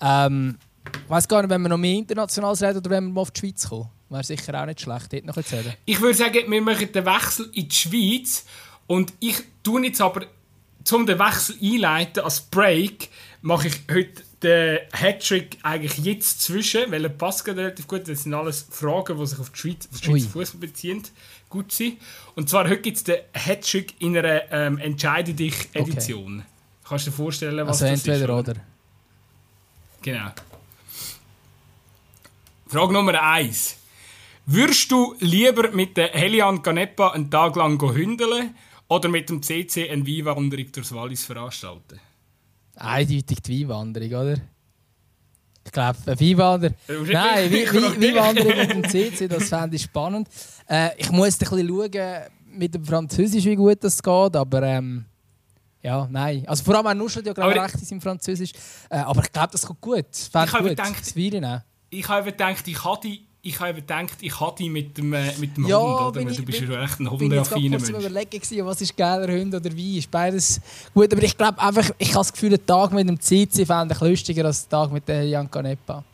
Ähm, ich weiß gar nicht, wenn wir noch mehr internationales reden oder wenn wir mal auf die Schweiz kommen. Wäre sicher auch nicht schlecht, dort noch erzählen. Ich würde sagen, wir machen den Wechsel in die Schweiz und ich tue jetzt aber zum den Wechsel einleiten als Break, mache ich heute den Hattrick eigentlich jetzt zwischen, weil er passt relativ gut. Das sind alles Fragen, die sich auf die Schweiz, auf Schweizer Fußball beziehen. Gut sind. Und zwar heute gibt es den Hattrick in einer ähm, Entscheide dich Edition. Okay. Kannst du dir vorstellen, was also das entweder ist? oder. Genau. Frage Nummer 1. Würdest du lieber mit der Helian Canepa einen Tag lang hündeln oder mit dem CC eine Weinwanderung durchs Wallis veranstalten? Eindeutig die Weinwanderung, oder? Ich glaube, eine Weinwanderung. Nein, Weinwanderung mit dem CC, das fände ich spannend. Äh, ich muss ein bisschen schauen mit dem Französisch, wie gut das geht, aber ähm, ja, nein. Also vor allem auch Nuschel, glaube ich, recht ist im Französisch. Äh, aber ich glaube, das kommt gut. Fände ich habe gedacht, ich habe gedacht, ich hatte ich habe gedacht, ich hatte mit dem, äh, mit dem ja, Hund, oder? Weil du bist ja echt ein hundeaffiner Mensch. Ich war überlegen, was ist geiler, Hund oder Wein. Ist beides gut, aber ich glaube einfach, ich habe das Gefühl, ein Tag mit dem CC fände ich lustiger als ein Tag mit der Janka Neppa.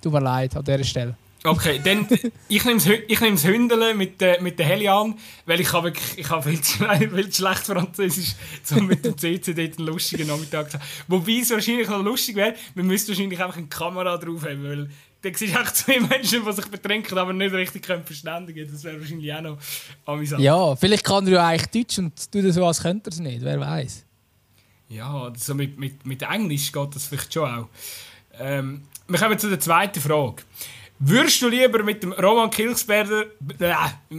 Tut mir leid an dieser Stelle. Okay, dann ich nehme das Hündeln mit, der, mit der Helian, weil ich habe ich habe viel, zu, viel zu schlecht Französisch, um mit dem CC dort einen lustigen Nachmittag zu haben. Wobei es wahrscheinlich noch lustig wäre, wir müssten wahrscheinlich einfach eine Kamera drauf haben, weil dann siehst du zwei Menschen, die sich betrinken, aber nicht richtig können verständigen können. Das wäre wahrscheinlich auch noch amüsant. Ja, vielleicht kann er ja eigentlich Deutsch und tut so, als könnte er es nicht. Wer weiß. Ja, so mit, mit, mit Englisch geht das vielleicht schon auch. Ähm, wir kommen zu der zweiten Frage. Würdest du lieber mit dem Roman Kilsberger, äh,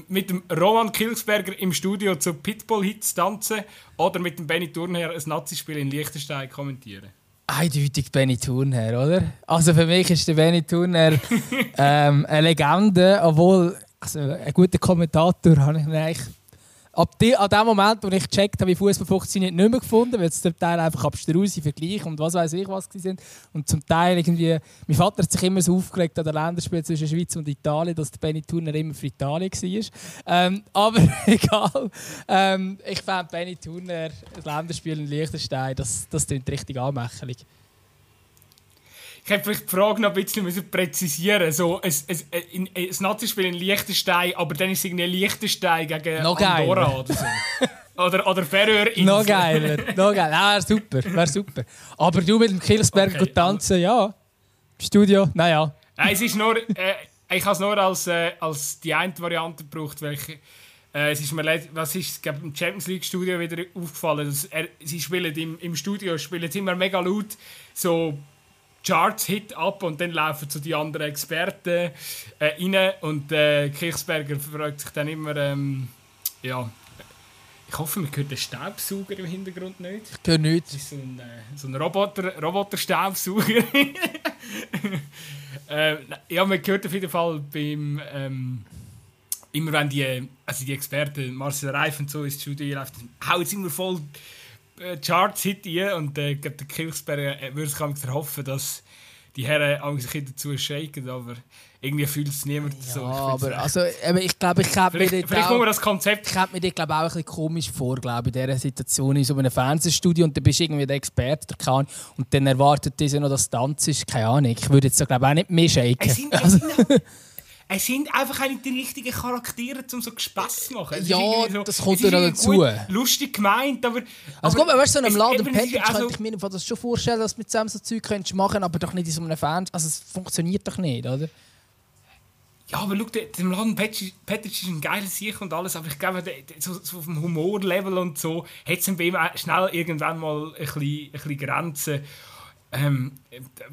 mit dem Roman Kilsberger im Studio zu Pitbull-Hits tanzen oder mit dem Benny Thurnherr ein Nazi-Spiel in Liechtenstein kommentieren? Eindeutig Benny Turner, oder? Also für mich ist der Benny Turner ähm, eine Legende, obwohl also ein guter Kommentator habe ich eigentlich ab die, an dem Moment, wo ich gecheckt habe, wie Fußball funktioniert, nicht mehr gefunden, weil es zum Teil einfach abstruse Vergleiche und was weiß ich was sind. Und zum Teil irgendwie, mein Vater hat sich immer so aufgeregt an der Länderspiel zwischen Schweiz und Italien, dass der Benny Turner immer für Italien war. Ähm, aber egal. Ähm, ich fand Benny Turner, das Länderspiel in Liechtenstein, das, das klingt richtig anmächtig. Ich hätte vielleicht die Frage noch ein bisschen präzisieren so ein, ein, ein, ein Nazi-Spiel in Liechtenstein, aber dann ist es irgendwie Liechtenstein gegen noch Andorra oder so. oder, oder Färöer Noch geiler, noch geiler. Ja, wäre super, wäre super. Aber du mit dem Kilsberg okay. tanzen, ja. Studio, naja. Nein, es ist nur, äh, ich habe es nur als, äh, als die eine Variante gebraucht, welche äh, es ist mir leid, was ist glaub, im Champions League Studio wieder aufgefallen, dass er, sie spielen im, im Studio spielen immer mega laut so Charts-Hit ab und dann laufen zu die anderen Experten äh, rein und äh, Kirchsberger fragt sich dann immer, ähm, ja, ich hoffe, man hört den Staubsauger im Hintergrund nicht. Ich höre nichts. Das ist so ein, äh, so ein Roboter, Roboter-Staubsauger. äh, ja, man hört auf jeden Fall beim, ähm, immer wenn die, also die Experten, Marcel Reif und so ins Studio läuft, hauen sie immer voll äh, Charts hinten und äh, der Kirchsberger äh, würde sich erhoffen, dass die Herren sich dazu shaken, aber irgendwie fühlt es niemand ja, so. Aber also, ich glaube, ich habe mir auch, das Konzept. Ich habe mir das glaube auch ein bisschen komisch vor, glaube in dieser Situation in so einem Fernsehstudio und dann bist du irgendwie der Experte kann, und dann erwartet diese noch, dass Tanz ist, keine Ahnung. Ich würde jetzt so, glaube auch nicht mehr shaken. Es sind, es sind es sind einfach nicht die richtigen Charaktere, um so Spass zu machen. Es ja, so, das kommt ja dazu. Lustig gemeint, aber... Also aber, gut, weißt du, so einem Laden Package also, könnte ich mir das schon vorstellen, dass du mit zusammen so Zeug könntest machen aber doch nicht in so einem Fernsehen. Also es funktioniert doch nicht, oder? Ja, aber schau, der Laden Package ist ein geiles Sieg und alles, aber ich glaube, so, so auf dem Humorlevel und so hat es bei ihm schnell irgendwann mal ein bisschen, ein bisschen Grenzen. Ähm,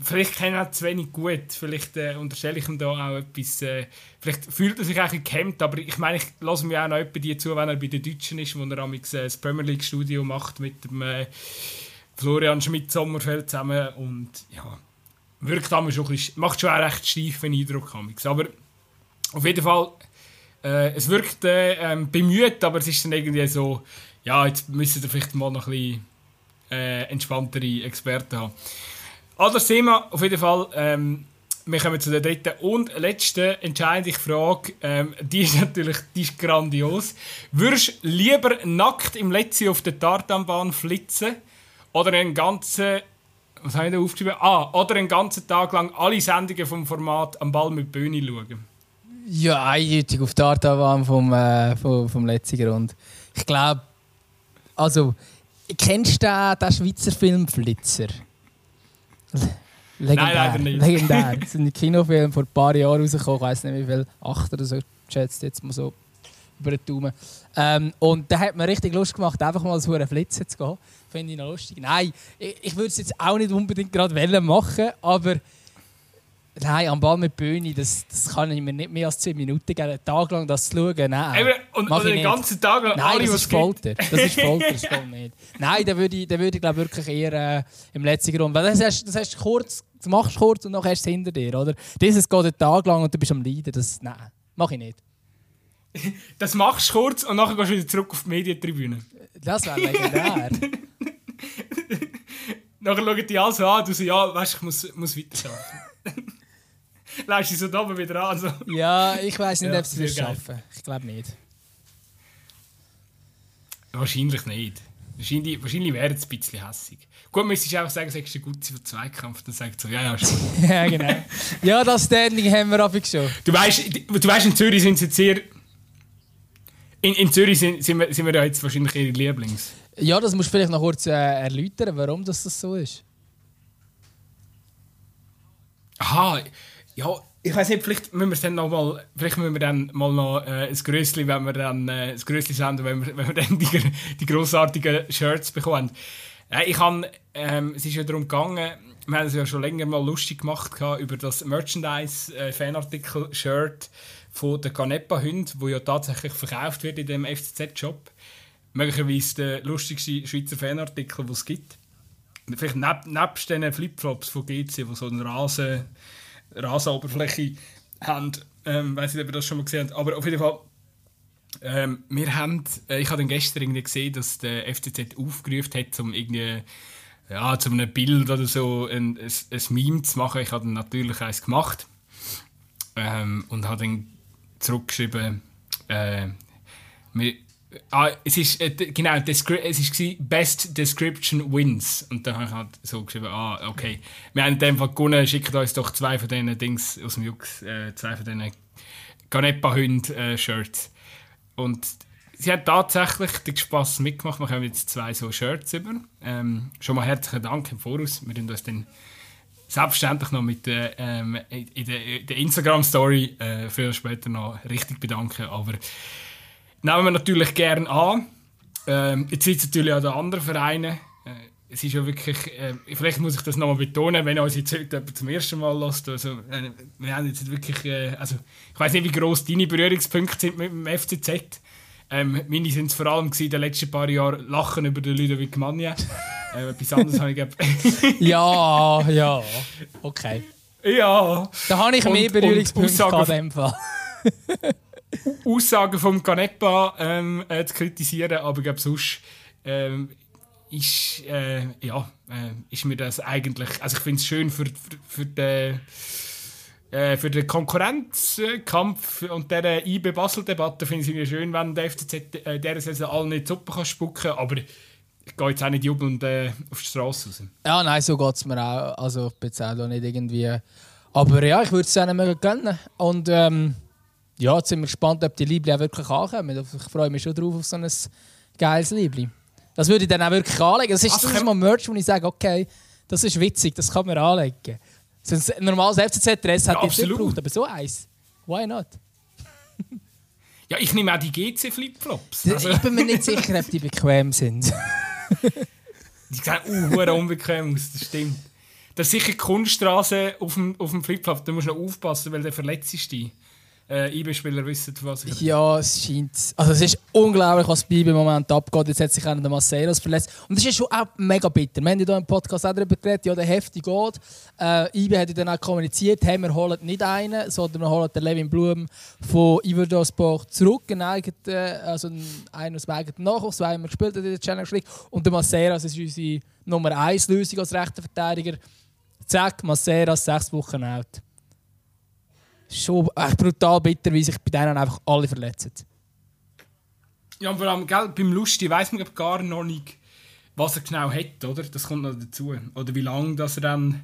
vielleicht kennt er zu wenig gut. Vielleicht äh, unterstelle ich ihm da auch etwas. Äh, vielleicht fühlt er sich auch gehemmt, aber ich meine, ich lasse mir auch noch die zu, wenn er bei den Deutschen ist, wo er am äh, das Premier League Studio macht mit dem äh, Florian Schmidt-Sommerfeld zusammen. Und ja, wirkt schon ein bisschen, macht schon einen recht steifen Eindruck. Aber auf jeden Fall, äh, es wirkt äh, ähm, bemüht, aber es ist dann irgendwie so, ja, jetzt müssen wir vielleicht mal noch ein bisschen äh, entspanntere Experten haben. Anderes Thema, auf jeden Fall. Ähm, wir kommen zu der dritten und letzten entscheidenden Frage. Ähm, die ist natürlich die ist grandios. Würdest du lieber nackt im Letzi auf der Tartanbahn flitzen oder einen ganzen was habe ich da aufgeschrieben? Ah, oder einen ganzen Tag lang alle Sendungen vom Format am Ball mit Böhni schauen? Ja, eindeutig auf der Tartanbahn vom, äh, vom, vom letzten Grund. Ich glaube, also Kennst du den, den Schweizer Film Flitzer? Legendär. Nein, leider nicht. Legendär. Das ist ein Kinofilm vor ein paar Jahren rausgekommen. Ich weiß nicht wie viel. Acht oder so, schätzt jetzt mal so über den Daumen. Ähm, und da hat mir richtig Lust gemacht, einfach mal so einen Flitzer zu gehen. Finde ich noch lustig. Nein, ich, ich würde es jetzt auch nicht unbedingt gerade machen, aber Nein, am Ball mit Bühne, das, das kann ich mir nicht mehr als 10 Minuten geben, einen Tag lang das zu schauen. Nein, Eben, und, und den ganzen Tag lang Nein, alle, das ist Folter. Das ist Folter, das geht nicht. Nein, dann würde ich, dann würde ich glaube wirklich eher äh, im letzten Grund. Weil das hast, das hast kurz, das machst du kurz und dann hast du es hinter dir, oder? Dieses geht einen Tag lang und du bist am Leiden. Das, nein, mach ich nicht. Das machst du kurz und dann gehst du wieder zurück auf die Medientribüne. Das wäre legendär. nachher schauen die alle so an, du so, ja, weißt du, ich muss, muss weiterarbeiten. Lässt sie so da oben wieder an. So. Ja, ich weiß nicht, ja, ob sie das schaffen. Ich glaube nicht. Wahrscheinlich nicht. Wahrscheinlich, wahrscheinlich wäre es ein bisschen hässig. Gut, müsstest du einfach sagen, sagst du gut für Zweikampf, dann sagt so, ja, ja, schon. ja, genau. Ja, das Standing haben wir aber schon. Du weißt, du weißt, in Zürich sind sie jetzt sehr. In, in Zürich sind, sind, wir, sind wir ja jetzt wahrscheinlich ihre Lieblings. Ja, das musst du vielleicht noch kurz äh, erläutern, warum das, das so ist. Aha, ja, ich weiß nicht, vielleicht müssen wir dann noch mal, vielleicht müssen wir dann mal noch äh, ein Größli, wenn wir dann äh, ein Größli senden, wenn wir, wenn wir dann die, die grossartigen Shirts bekommen. Äh, ich habe, ähm, es ist ja darum gegangen, wir haben es ja schon länger mal lustig gemacht über das Merchandise-Fanartikel-Shirt äh, von der Canepa-Hund, wo ja tatsächlich verkauft wird in dem FCZ-Shop. Möglicherweise der lustigste Schweizer Fanartikel, den es gibt. Vielleicht neb, nebst den Flipflops von GC, die so einen Rasen Rasenoberfläche haben. Ähm, weiß nicht, ob ihr das schon mal gesehen habt. Aber auf jeden Fall, ähm, wir haben, äh, ich habe gestern irgendwie gesehen, dass der FCZ aufgerufen hat, um irgendwie ja, zu einem Bild oder so ein, ein, ein Meme zu machen. Ich habe dann natürlich eins gemacht ähm, und habe dann zurückgeschrieben, äh, wir, Ah, es ist, äh, genau, es war Best Description Wins. Und dann habe ich halt so geschrieben, ah, okay. Wir haben in dem Fall gewonnen, schickt uns doch zwei von diesen Dings aus dem Jux, äh, zwei von diesen Ganepa-Hund-Shirts. Äh, und sie hat tatsächlich den Spass mitgemacht. Wir haben jetzt zwei so Shirts über. Ähm, schon mal herzlichen Dank im Voraus. Wir werden uns dann selbstverständlich noch mit der, ähm, in der, der Instagram-Story äh, früher später noch richtig bedanken. Aber nehmen wir natürlich gerne an. Ähm, jetzt es natürlich auch die anderen Vereine. Äh, es ist ja wirklich, äh, vielleicht muss ich das nochmal betonen, wenn uns jetzt jemand zum ersten Mal lässt. Also, äh, wir haben jetzt wirklich, äh, also, ich weiß nicht, wie groß deine Berührungspunkte sind mit dem FCZ. Ähm, meine sind es vor allem in den letzten paar Jahren Lachen über den Ludovic Manja. äh, etwas anderes habe ich Ja, ja, okay. Ja. Da habe ich mehr Berührungspunkte in dem Fall. Aussagen vom Canepa ähm, äh, zu kritisieren, aber ich glaube, sonst ähm, ist, äh, ja, äh, ist mir das eigentlich. Also, ich finde es schön für, für, für den. Äh, für den Konkurrenzkampf und dieser IB Basel-Debatte finde ich es schön, wenn der FCZ äh, dieser Saison alle nicht Suppe kann spucken kann, aber ich gehe jetzt auch nicht jubelnd äh, auf die Straße raus. Ja, nein, so geht es mir auch. Also ich bin jetzt auch nicht irgendwie... Aber ja, ich würde es mehr gönnen. Und ähm, ja, jetzt sind wir gespannt, ob die Liebli auch wirklich ankommen. Ich freue mich schon drauf auf so ein geiles Liebli. Das würde ich dann auch wirklich anlegen. Das ist, also, das ist mal Merch, wo ich sage, okay, das ist witzig, das kann man anlegen. So ein normales FCZ-Dress hat ja, jetzt nicht gebraucht, aber so eins. Why not? ja, ich nehme auch die GC-Flipflops. Also. Ich bin mir nicht sicher, ob die bequem sind. die sehen uh, unbequem aus, das stimmt. Das ist sicher die Kunststraße auf dem, auf dem Flipflop, da musst du noch aufpassen, weil der verletzt ist dich äh, IB-Spieler wissen, was ich Ja, es scheint. Also, es ist unglaublich, was bei IB im Moment abgeht. Jetzt hat sich einer der Marcelos verletzt. Und das ist schon auch mega bitter. Wir haben ja hier im Podcast auch darüber geredet, ja, der heftig geht. Äh, IB hat ja dann auch kommuniziert, hey, wir holen nicht einen, sondern wir holen den Levin Blum von Iverdosport zurück. Einen eigenen, also einen aus dem eigenen Nachwuchs, weil wir gespielt haben in der Challenge League. Und der Maceras ist unsere Nummer 1 Lösung als rechter Verteidiger. Zack, Maceras, sechs Wochen alt schon echt brutal bitter, wie sich bei denen einfach alle verletzen. Ja, vor allem gell, beim Lusti weiß man gar noch nicht, was er genau hat, oder? Das kommt noch dazu. Oder wie lange das er dann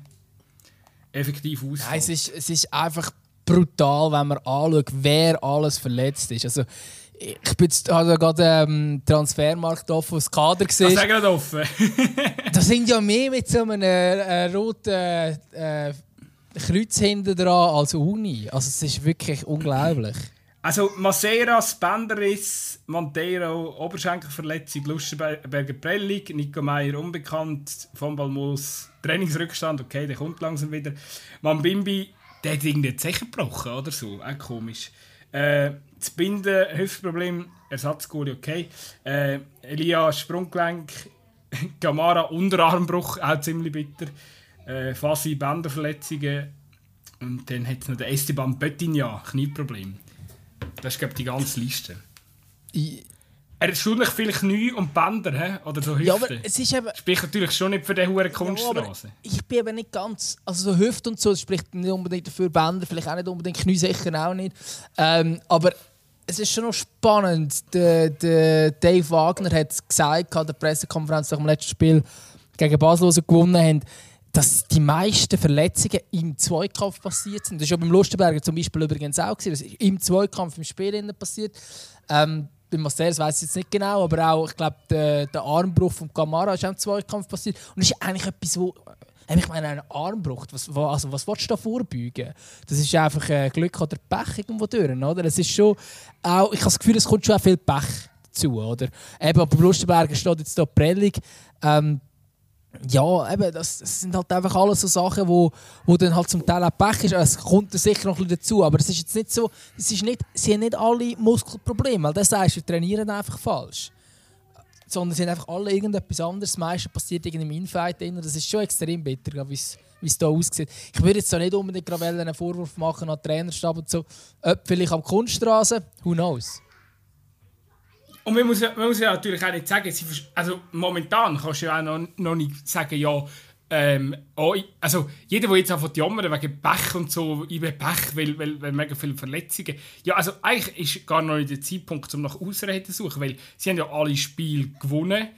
effektiv aussieht. Nein, es ist, es ist einfach brutal, wenn man anschaut, wer alles verletzt ist. Also, ich bin jetzt also gerade ähm, Transfermarkt offen, das Kader gesehen. Das ist gerade offen. da sind ja mehr mit so einem äh, roten äh, Kreuz hinten dran als Uni. Also es ist wirklich unglaublich. Also Maceira, Spenderis, Monteiro, Oberschenkelverletzung, Lustenberger Prellig, Nico Meier unbekannt, von Balmos Trainingsrückstand, okay, der kommt langsam wieder. Mambimbi, der hat irgendwie sicher gebrochen oder so, auch komisch. Äh, das Binden, Hüftproblem, Ersatzgoli, okay. Äh, Elia, Sprunggelenk, Gamara, Unterarmbruch, auch ziemlich bitter. Äh, Fasi, Bänderverletzungen. Und dann hat es noch den Esteban Böttinia, Knieproblem. Das ist, glaube ich, die ganze Liste. Ich er ist schuldig vielleicht Knie und Bänder, he? oder so Hüfte. Ja, aber es ist eben... Spricht natürlich schon nicht für den hohen Kunststraße. Ja, ich bin eben nicht ganz... Also so Hüfte und so, das spricht nicht unbedingt dafür. Bänder vielleicht auch nicht unbedingt, Knie sicher auch nicht. Ähm, aber es ist schon noch spannend. Der, der Dave Wagner hat gesagt, an der Pressekonferenz nach dem letzten Spiel gegen Basel, sie gewonnen haben, dass die meisten Verletzungen im Zweikampf passiert sind. Das ist ja beim Lustenberger zum Beispiel übrigens auch. Gewesen. Das ist im Zweikampf im Spiel passiert. Ähm, beim Marcel weiß ich jetzt nicht genau, aber auch, ich glaube, der, der Armbruch von Kamara ist auch im Zweikampf passiert. Und das ist eigentlich etwas, wo ich meine, ein Armbruch, was, also, was willst du da vorbeugen? Das ist einfach äh, Glück oder Pech irgendwo durch, oder? Es ist schon auch, ich habe das Gefühl, es kommt schon auch viel Pech dazu, oder? Eben, beim Lustenberger steht jetzt hier Prellig. Ähm, ja, eben, das, das, sind halt einfach alles so Sachen, wo, wo dann halt zum Teil auch Pech ist. Es kommt sicher noch ein bisschen dazu, aber es ist jetzt nicht so, es ist nicht, sie haben nicht alle Muskelprobleme, weil das heißt, wir trainieren einfach falsch. Sondern sie haben einfach alle irgendetwas anderes. Das meiste passiert in einem Infight. Das ist schon extrem bitter, wie es hier aussieht. Ich würde jetzt da nicht unbedingt einen Vorwurf machen an den Trainerstab und so. Ob vielleicht am Kunststraße, who knows. Und man muss, ja, man muss ja natürlich auch nicht sagen, also momentan kannst du ja auch noch, noch nicht sagen, ja, ähm, oh, also jeder, der jetzt anfängt jammern wegen Pech und so, ich bin Pech, weil, weil, weil mega viele Verletzungen. Ja, also eigentlich ist gar noch nicht der Zeitpunkt, um nach Ausreden zu suchen, weil sie haben ja alle Spiele gewonnen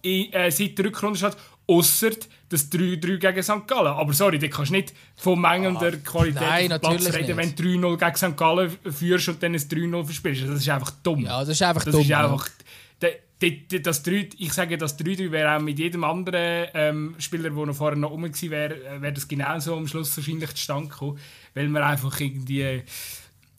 in, äh, seit der Rückrunde statt, außer das 3-3 gegen St. Gallen. Aber sorry, da kannst du nicht von mangelnder ah, Qualität Nein, Platz reden, wenn du 3-0 gegen St. Gallen führst und dann ein 3-0 verspielst. Das ist einfach dumm. Ja, das ist einfach das dumm. Ist einfach, das 3, ich sage, das 3-3 wäre auch mit jedem anderen ähm, Spieler, der noch vorher noch rum war, wäre wär das genauso am Schluss wahrscheinlich zustande gekommen. Weil man einfach irgendwie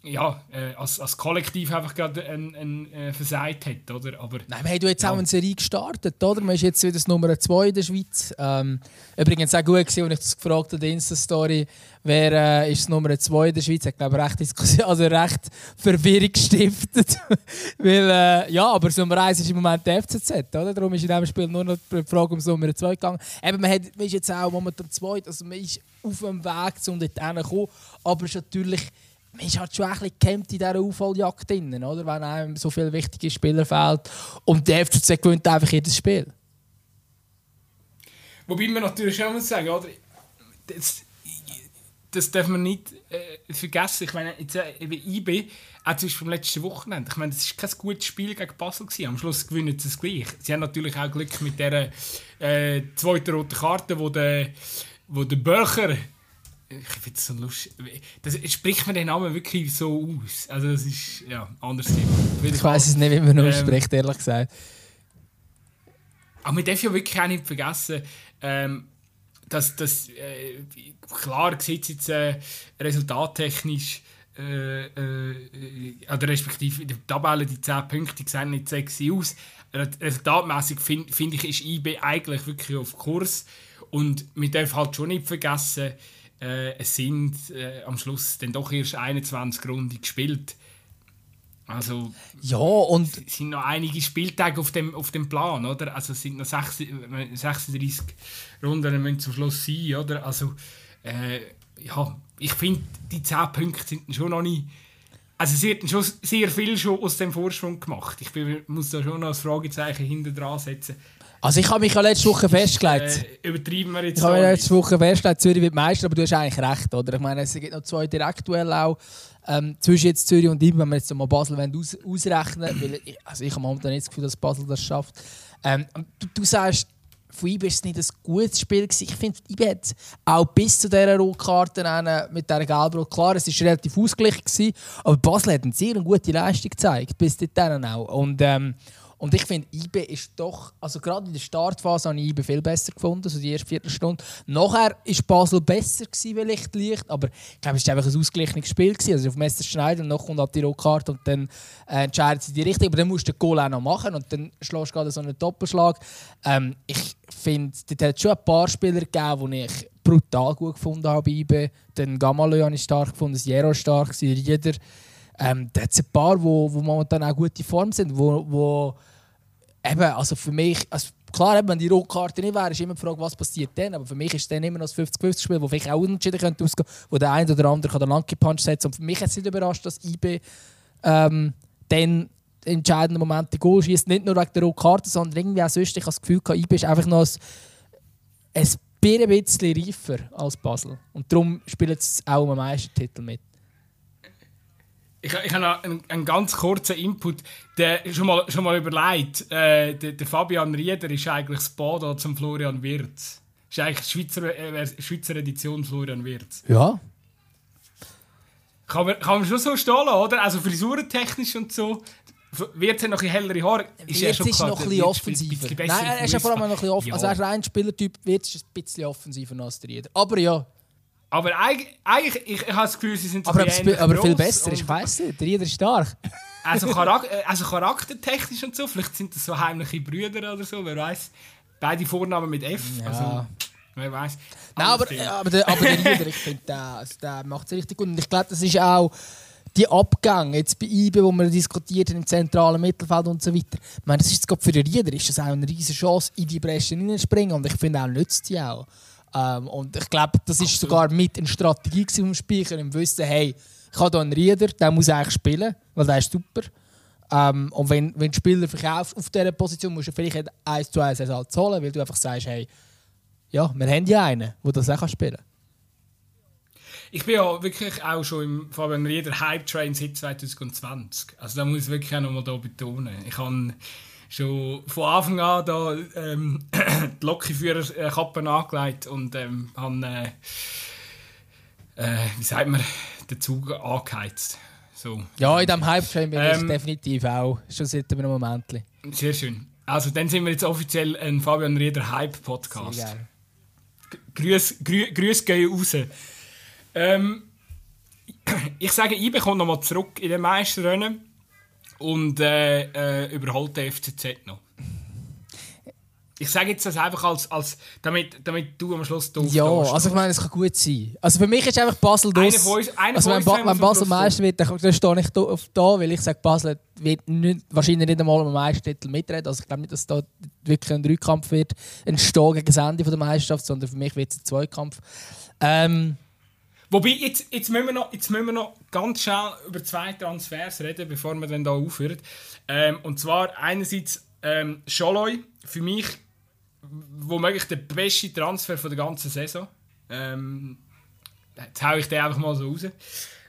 ja, äh, als, als Kollektiv einfach gerade ein, ein, äh, versagt hat, oder? Aber, Nein, wir haben jetzt ja. auch eine Serie gestartet, oder? Man ist jetzt wieder das Nummer 2 in der Schweiz. Ähm, übrigens auch gut gewesen, als ich das gefragt habe in der Insta-Story, wer äh, ist das Nummer 2 in der Schweiz? Ich glaube, recht, also recht Verwirrung gestiftet. Weil, äh, ja, aber das Nummer 1 ist im Moment der FCZ, oder? Darum ist in diesem Spiel nur noch die Frage ums Nummer 2 gegangen. Eben, man, hat, man ist jetzt auch momentan 2, also man ist auf dem Weg, um dort hinzukommen, aber es ist natürlich man ist halt schon ein bisschen in dieser Aufholjagd drin, oder? wenn einem so viele wichtige Spieler fehlen. Und der FCZ gewinnt einfach jedes Spiel. Wobei man natürlich schon muss sagen, oder? Das, das darf man nicht äh, vergessen. Ich meine, jetzt, äh, IB, auch zum Beispiel vom letzten Wochenende, ich meine, das war kein gutes Spiel gegen Basel. Gewesen. Am Schluss gewinnen sie es gleich. Sie haben natürlich auch Glück mit der äh, zweiten roten Karte, wo der, wo der Böcher ich finde es so lustig. Das spricht man den Namen wirklich so aus. Also das ist ja anders Thema. Ich weiß es nicht, wie man ihn ähm, ausspricht, ehrlich gesagt. Aber man darf ja wirklich auch nicht vergessen, ähm, dass das äh, klar sieht jetzt äh, resultattechnisch äh, äh, oder respektive in der Tabelle die 10 Punkte sehen nicht sexy aus. Resultatmäßig finde find ich, ist IB eigentlich wirklich auf Kurs. Und man darf halt schon nicht vergessen, äh, es sind äh, am Schluss dann doch erst 21 Runden gespielt. Also ja, und es sind noch einige Spieltage auf dem, auf dem Plan, oder? Also es sind noch 36, 36 Runden müssen zum Schluss sein, oder? Also äh, ja, ich finde, die 10 Punkte sind schon noch nicht... Also sie hätten schon sehr viel schon aus dem Vorsprung gemacht. Ich bin, muss da schon noch ein Fragezeichen hinter dran setzen. Also ich habe mich ja letzte Woche festgelegt. Äh, übertreiben wir jetzt Ich habe mich letzte Woche festgelegt, Zürich wird Meister, aber du hast eigentlich recht, oder? Ich meine, es gibt noch zwei Direktduelle auch. Ähm, zwischen jetzt Zürich und ihm, wenn wir jetzt mal Basel aus, ausrechnen weil ich, also ich habe momentan nicht das Gefühl, dass Basel das schafft. Ähm, du, du sagst, von IB war es nicht ein gutes Spiel. Gewesen. Ich finde, IB hat auch bis zu dieser Rotkarte mit dieser gelben klar, es war relativ ausgeglichen, aber Basel hat eine sehr gute Leistung gezeigt, bis dahin auch. Und, ähm, und ich finde, IB ist doch, also gerade in der Startphase habe ich IB viel besser gefunden, so die erste Viertelstunde. Nachher war Basel besser gewesen, vielleicht leicht, aber ich glaube, es war einfach ein ausgeglichenes Spiel. Gewesen. Also auf Messer Schneider und noch kommt halt die Rotkarte und dann äh, entscheidet sie die Richtung. Aber dann musst du den Goal auch noch machen und dann schlägst du gerade so einen Doppelschlag. Ähm, ich finde, es hat schon ein paar Spieler gegeben, die ich brutal gut gefunden habe bei IB. Den Gamalö habe ich stark gefunden, Jero stark, Rieder. Ähm, da hat es ein paar, die momentan auch gute Form sind, wo, wo eben, also für mich, also klar, wenn die Rotkarte nicht wäre, ist immer die Frage, was passiert dann. Aber für mich ist es dann immer noch ein 50-50-Spiel, wo vielleicht auch unentschieden könnte ausgehen, wo der eine oder andere den Lucky Punch setzen Und für mich hat es nicht überrascht, dass IB ähm, dann entscheidenden Moment die Goal schießt. Nicht nur wegen der Rotkarte, sondern irgendwie auch sonst. Ich habe das Gefühl, IB ist einfach noch ein, ein bisschen reifer als Basel. Und darum spielt es auch am meisten Titel mit. Ich, ich habe einen, einen, ganz kurzen Input. Der, schon, mal, schon mal überlegt, äh, der, der, Fabian Rieder ist eigentlich das Bodo zum Florian Wirz. Ist eigentlich Schweizer, äh, Schweizer Edition Florian Wirz. Ja. Kann man, kann man schon so stehen oder? Also frisurentechnisch und so. Wirtz hat noch ein hellere Haare. Ist Wirtz ist noch ein bisschen offensiver. Ein Nein, er ist ja vor allem noch ein bisschen offensiver. Ja. Also er ist ein Spielertyp, Wirtz ist ein bisschen offensiver als der Rieder. Aber ja, aber eigentlich, eigentlich ich, ich habe das Gefühl, sie sind aber, aber viel besser, ich weiß nicht, der Rieder ist stark. Also, Charak äh, also charaktertechnisch und so, vielleicht sind das so heimliche Brüder oder so, wer weiß. Beide Vornamen mit F, ja. also wer weiß. Nein, aber, aber, der, aber der Rieder, ich finde, der, also der macht es richtig gut. Und ich glaube, das ist auch die Abgänge jetzt bei IBE, wo wir diskutiert haben, im zentralen Mittelfeld und so weiter. Ich meine, das ist jetzt für den Rieder ist das auch eine riesige Chance, in die Bresche hineinzuspringen und ich finde auch, nützt die auch. Ähm, und ich glaube, das ist sogar mit eine Strategie vom Speicher, im Wissen, hey, ich habe hier einen Rieder, der muss eigentlich spielen, weil der ist super. Ähm, und wenn, wenn der Spieler verkauft auf dieser Position, musst du vielleicht 1 zu 1 Ersatz holen, weil du einfach sagst, hey, ja, wir haben ja einen, der das auch spielen kann. Ich bin ja wirklich auch schon im Fabian Rieder Hype Train seit 2020. Also da muss ich wirklich auch noch mal betonen. Ich habe schon von Anfang an da, ähm, die Lokführerkappe angelegt und ähm, habe, äh, äh, wie sagt man, den Zug angeheizt. So. Ja, in diesem Hype-Train bin ähm, ich definitiv auch, schon seit einem Moment. Sehr schön. Also dann sind wir jetzt offiziell ein Fabian Rieder Hype-Podcast. Grüß, grü, grüß gehen raus. Ähm, ich sage, ich bekomme nochmal zurück in den Meisterrennen und äh, äh, überholt der FCZ noch. Ich sage jetzt das einfach als, als damit, damit du am Schluss doof Ja, also ich meine, es kann gut sein. Also für mich ist einfach Basel durch. Also wenn, ba wenn Basel Meister wird, dann, dann stehe ich da, da, weil ich sage, Basel wird nicht, wahrscheinlich nicht einmal am Meistertitel mitreden. Also ich glaube nicht, dass da wirklich ein Dreikampf wird entstehen gegen das Ende der Meisterschaft, sondern für mich wird es ein Zweikampf. Ähm, Wobei, jetzt, jetzt, müssen wir noch, jetzt müssen wir noch ganz schnell über zwei Transfers reden, bevor wir dann hier aufhören. Ähm, und zwar einerseits ähm, Scholoi, für mich womöglich der beste Transfer von der ganzen Saison. Ähm, jetzt haue ich den einfach mal so raus.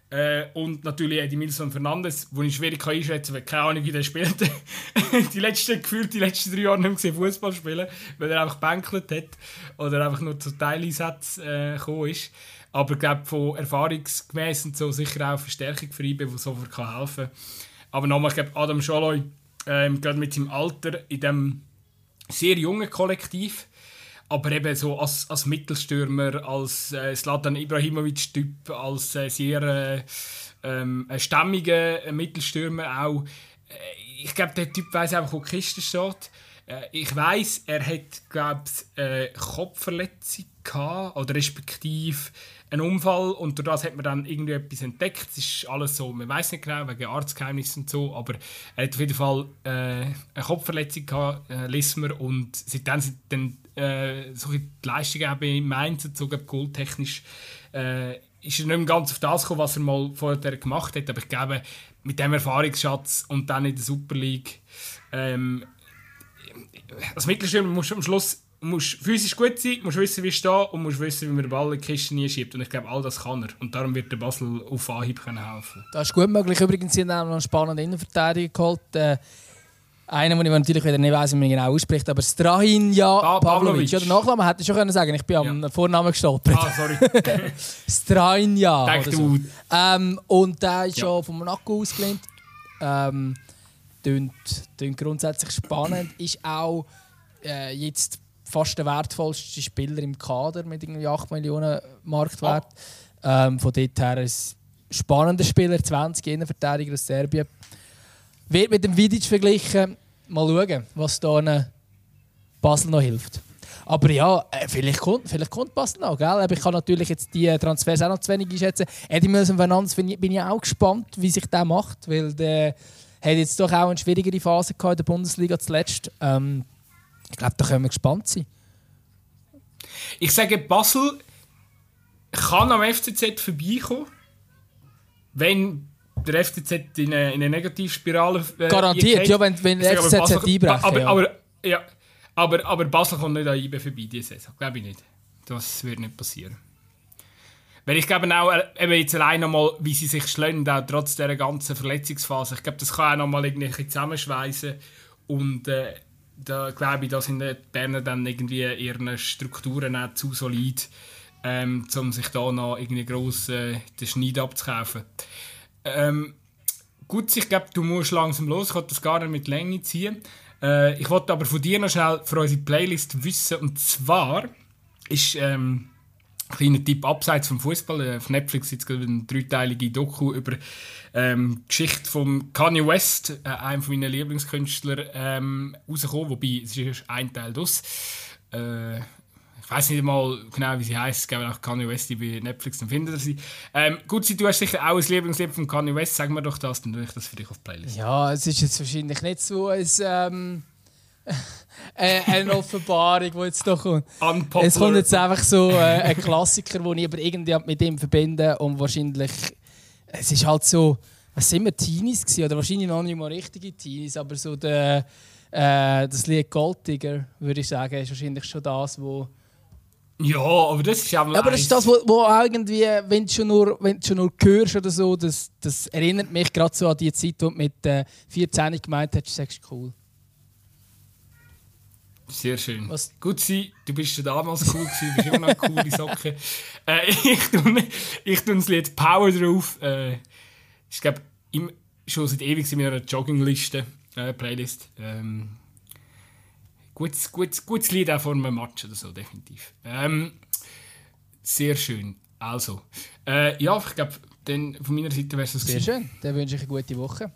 Äh, und natürlich Edmilson Fernandes, wo ich schwierig kann einschätzen kann, keine Ahnung, wie der spielt. die letzten, gefühlt die letzten drei Jahre nicht mehr Fußball spielen, weil er einfach bänkelt hat oder einfach nur zu Teileinsätzen äh, gekommen ist. Aber ich glaube, von erfahrungsgemäß und so sicher auch Verstärkung für IBE, die sofort helfen kann. Aber nochmal, ich glaube, Adam Scholoi, ähm, gerade mit seinem Alter in diesem sehr jungen Kollektiv, aber eben so als, als Mittelstürmer, als äh, Slatan Ibrahimovic-Typ, als äh, sehr äh, ähm, stämmiger Mittelstürmer auch. Äh, ich glaube, der Typ weiß einfach, wo die Kiste steht. Äh, ich weiß, er hat, glaube ich, äh, Kopfverletzung gehabt, oder respektive ein Unfall und durch das hat man dann irgendwie etwas entdeckt. Es ist alles so, man weiß nicht genau, wegen Arztgeheimnissen und so, aber er hat auf jeden Fall äh, eine Kopfverletzung gehabt, äh, Lismer, und seitdem sind dann äh, so die Leistungen auch bei Mainz so goldtechnisch äh, ist er nicht mehr ganz auf das gekommen, was er mal vorher gemacht hat, aber ich glaube, mit dem Erfahrungsschatz und dann in der Super League ähm, als Mittelstürmer musst du am Schluss musst physisch gut sein, musst wissen, wie es steht und musst wissen, wie man den Ball in die Kiste nie schiebt. Und ich glaube, all das kann er. Und darum wird der Basel auf Anhieb können helfen Das ist gut möglich. Übrigens sind auch noch einen spannenden Innenverteidiger geholt. Äh, Einer, den ich natürlich wieder nicht weiss, wie man ihn genau ausspricht, aber Strahinja Pa- Pavlovic. Ja, den Nachnamen hätte ich schon können sagen. Ich bin am Vornamen gestolpert. Ah, sorry. Oder du. so. Ähm, und der ist Ja. schon von Monaco ausgelehnt. Ähm, tönt grundsätzlich spannend. Ist auch äh, jetzt fast der wertvollste Spieler im Kader mit irgendwie 8 Millionen Marktwert. Ähm, von dort her ein spannender Spieler, 20 Innenverteidiger aus Serbien. Wird mit dem Vidic verglichen. Mal schauen, was da Basel noch hilft. Aber ja, äh, vielleicht kommt, vielleicht kommt Basel noch, gell? Aber ich kann natürlich jetzt die Transfers auch noch zu wenig einschätzen. Eddie Milson Fernandes bin ich auch gespannt, wie sich der macht, weil der hat jetzt doch auch eine schwierigere Phase gehabt in der Bundesliga zuletzt. Ähm, ich glaube, da können wir gespannt sein. Ich sage, Basel kann am FCZ vorbeikommen, wenn der FCZ in eine, in eine Negativspirale äh, Garantiert, ja, wenn, wenn der FCZ einbrechen. aber, ja. aber, ja, aber, aber Basel kommt nicht an IBE vorbei diese Saison. Glaube ich nicht. Das wird nicht passieren. Weil ich glaube auch, äh, eben jetzt allein nochmal, wie sie sich schlönen, auch trotz dieser ganzen Verletzungsphase. Ich glaube, das kann auch nochmal irgendwie zusammenschweissen. Und äh, da glaube ich, da sind die Berner dann irgendwie ihren Strukturen auch zu solid, ähm, um sich da noch irgendwie gross äh, den Schneid abzukaufen. Ähm, gut, ich glaube, du musst langsam los. Ich das gar nicht mit Länge ziehen. Äh, ich wollte aber von dir noch schnell für unsere Playlist wissen. Und zwar ist ähm, kleiner Tipp abseits vom Fußball. Äh, auf Netflix jetzt gerade eine dreiteilige Doku über ähm, die Geschichte von Kanye West, äh, einem von meinen Lieblingskünstler, ähm, rausgekommen. Wobei es ist ein Teil das. Äh, ich weiß nicht mal genau, wie sie heißt. Es gibt auch Kanye West die bei Netflix, dann findet ihr sie. Ähm, gut, du hast sicher auch ein Lieblingslied von Kanye West. Sag mir doch das, dann tue ich das für dich auf die Playlist. Ja, es ist jetzt wahrscheinlich nicht so ein, ähm, äh, eine Offenbarung, die jetzt da kommt. Unpopular. Es kommt jetzt einfach so äh, ein Klassiker, den ich aber irgendwie mit ihm verbinde und wahrscheinlich, es ist halt so, was sind wir, Teenies gewesen? oder wahrscheinlich noch nicht mal richtige Teenies, aber so der, äh, das Lied Golddigger, würde ich sagen, ist wahrscheinlich schon das, wo... Ja, aber das ist ja Aber das ist das, wo, wo irgendwie, wenn du schon nur, wenn du schon nur hörst oder so, das, das erinnert mich gerade so an die Zeit, wo du mit äh, 14 gemeint hast, du sagst cool. Sehr schön. Was- Gut sein, du bist schon damals cool gewesen, du bist immer noch coole Socke. Äh, ich tue ich tue das Lied Power drauf. Äh, ich glaube, schon seit ewig in meiner Joggingliste, äh, Playlist. Ähm, gutes, gutes, gutes Lied auch vor einem Match oder so, definitiv. Ähm, sehr schön. Also, äh, ja, ich glaube, dann von meiner Seite wäre es das Sehr gewesen. schön, dann wünsche ich eine gute Woche.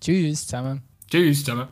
Tschüss zusammen. Tschüss zusammen.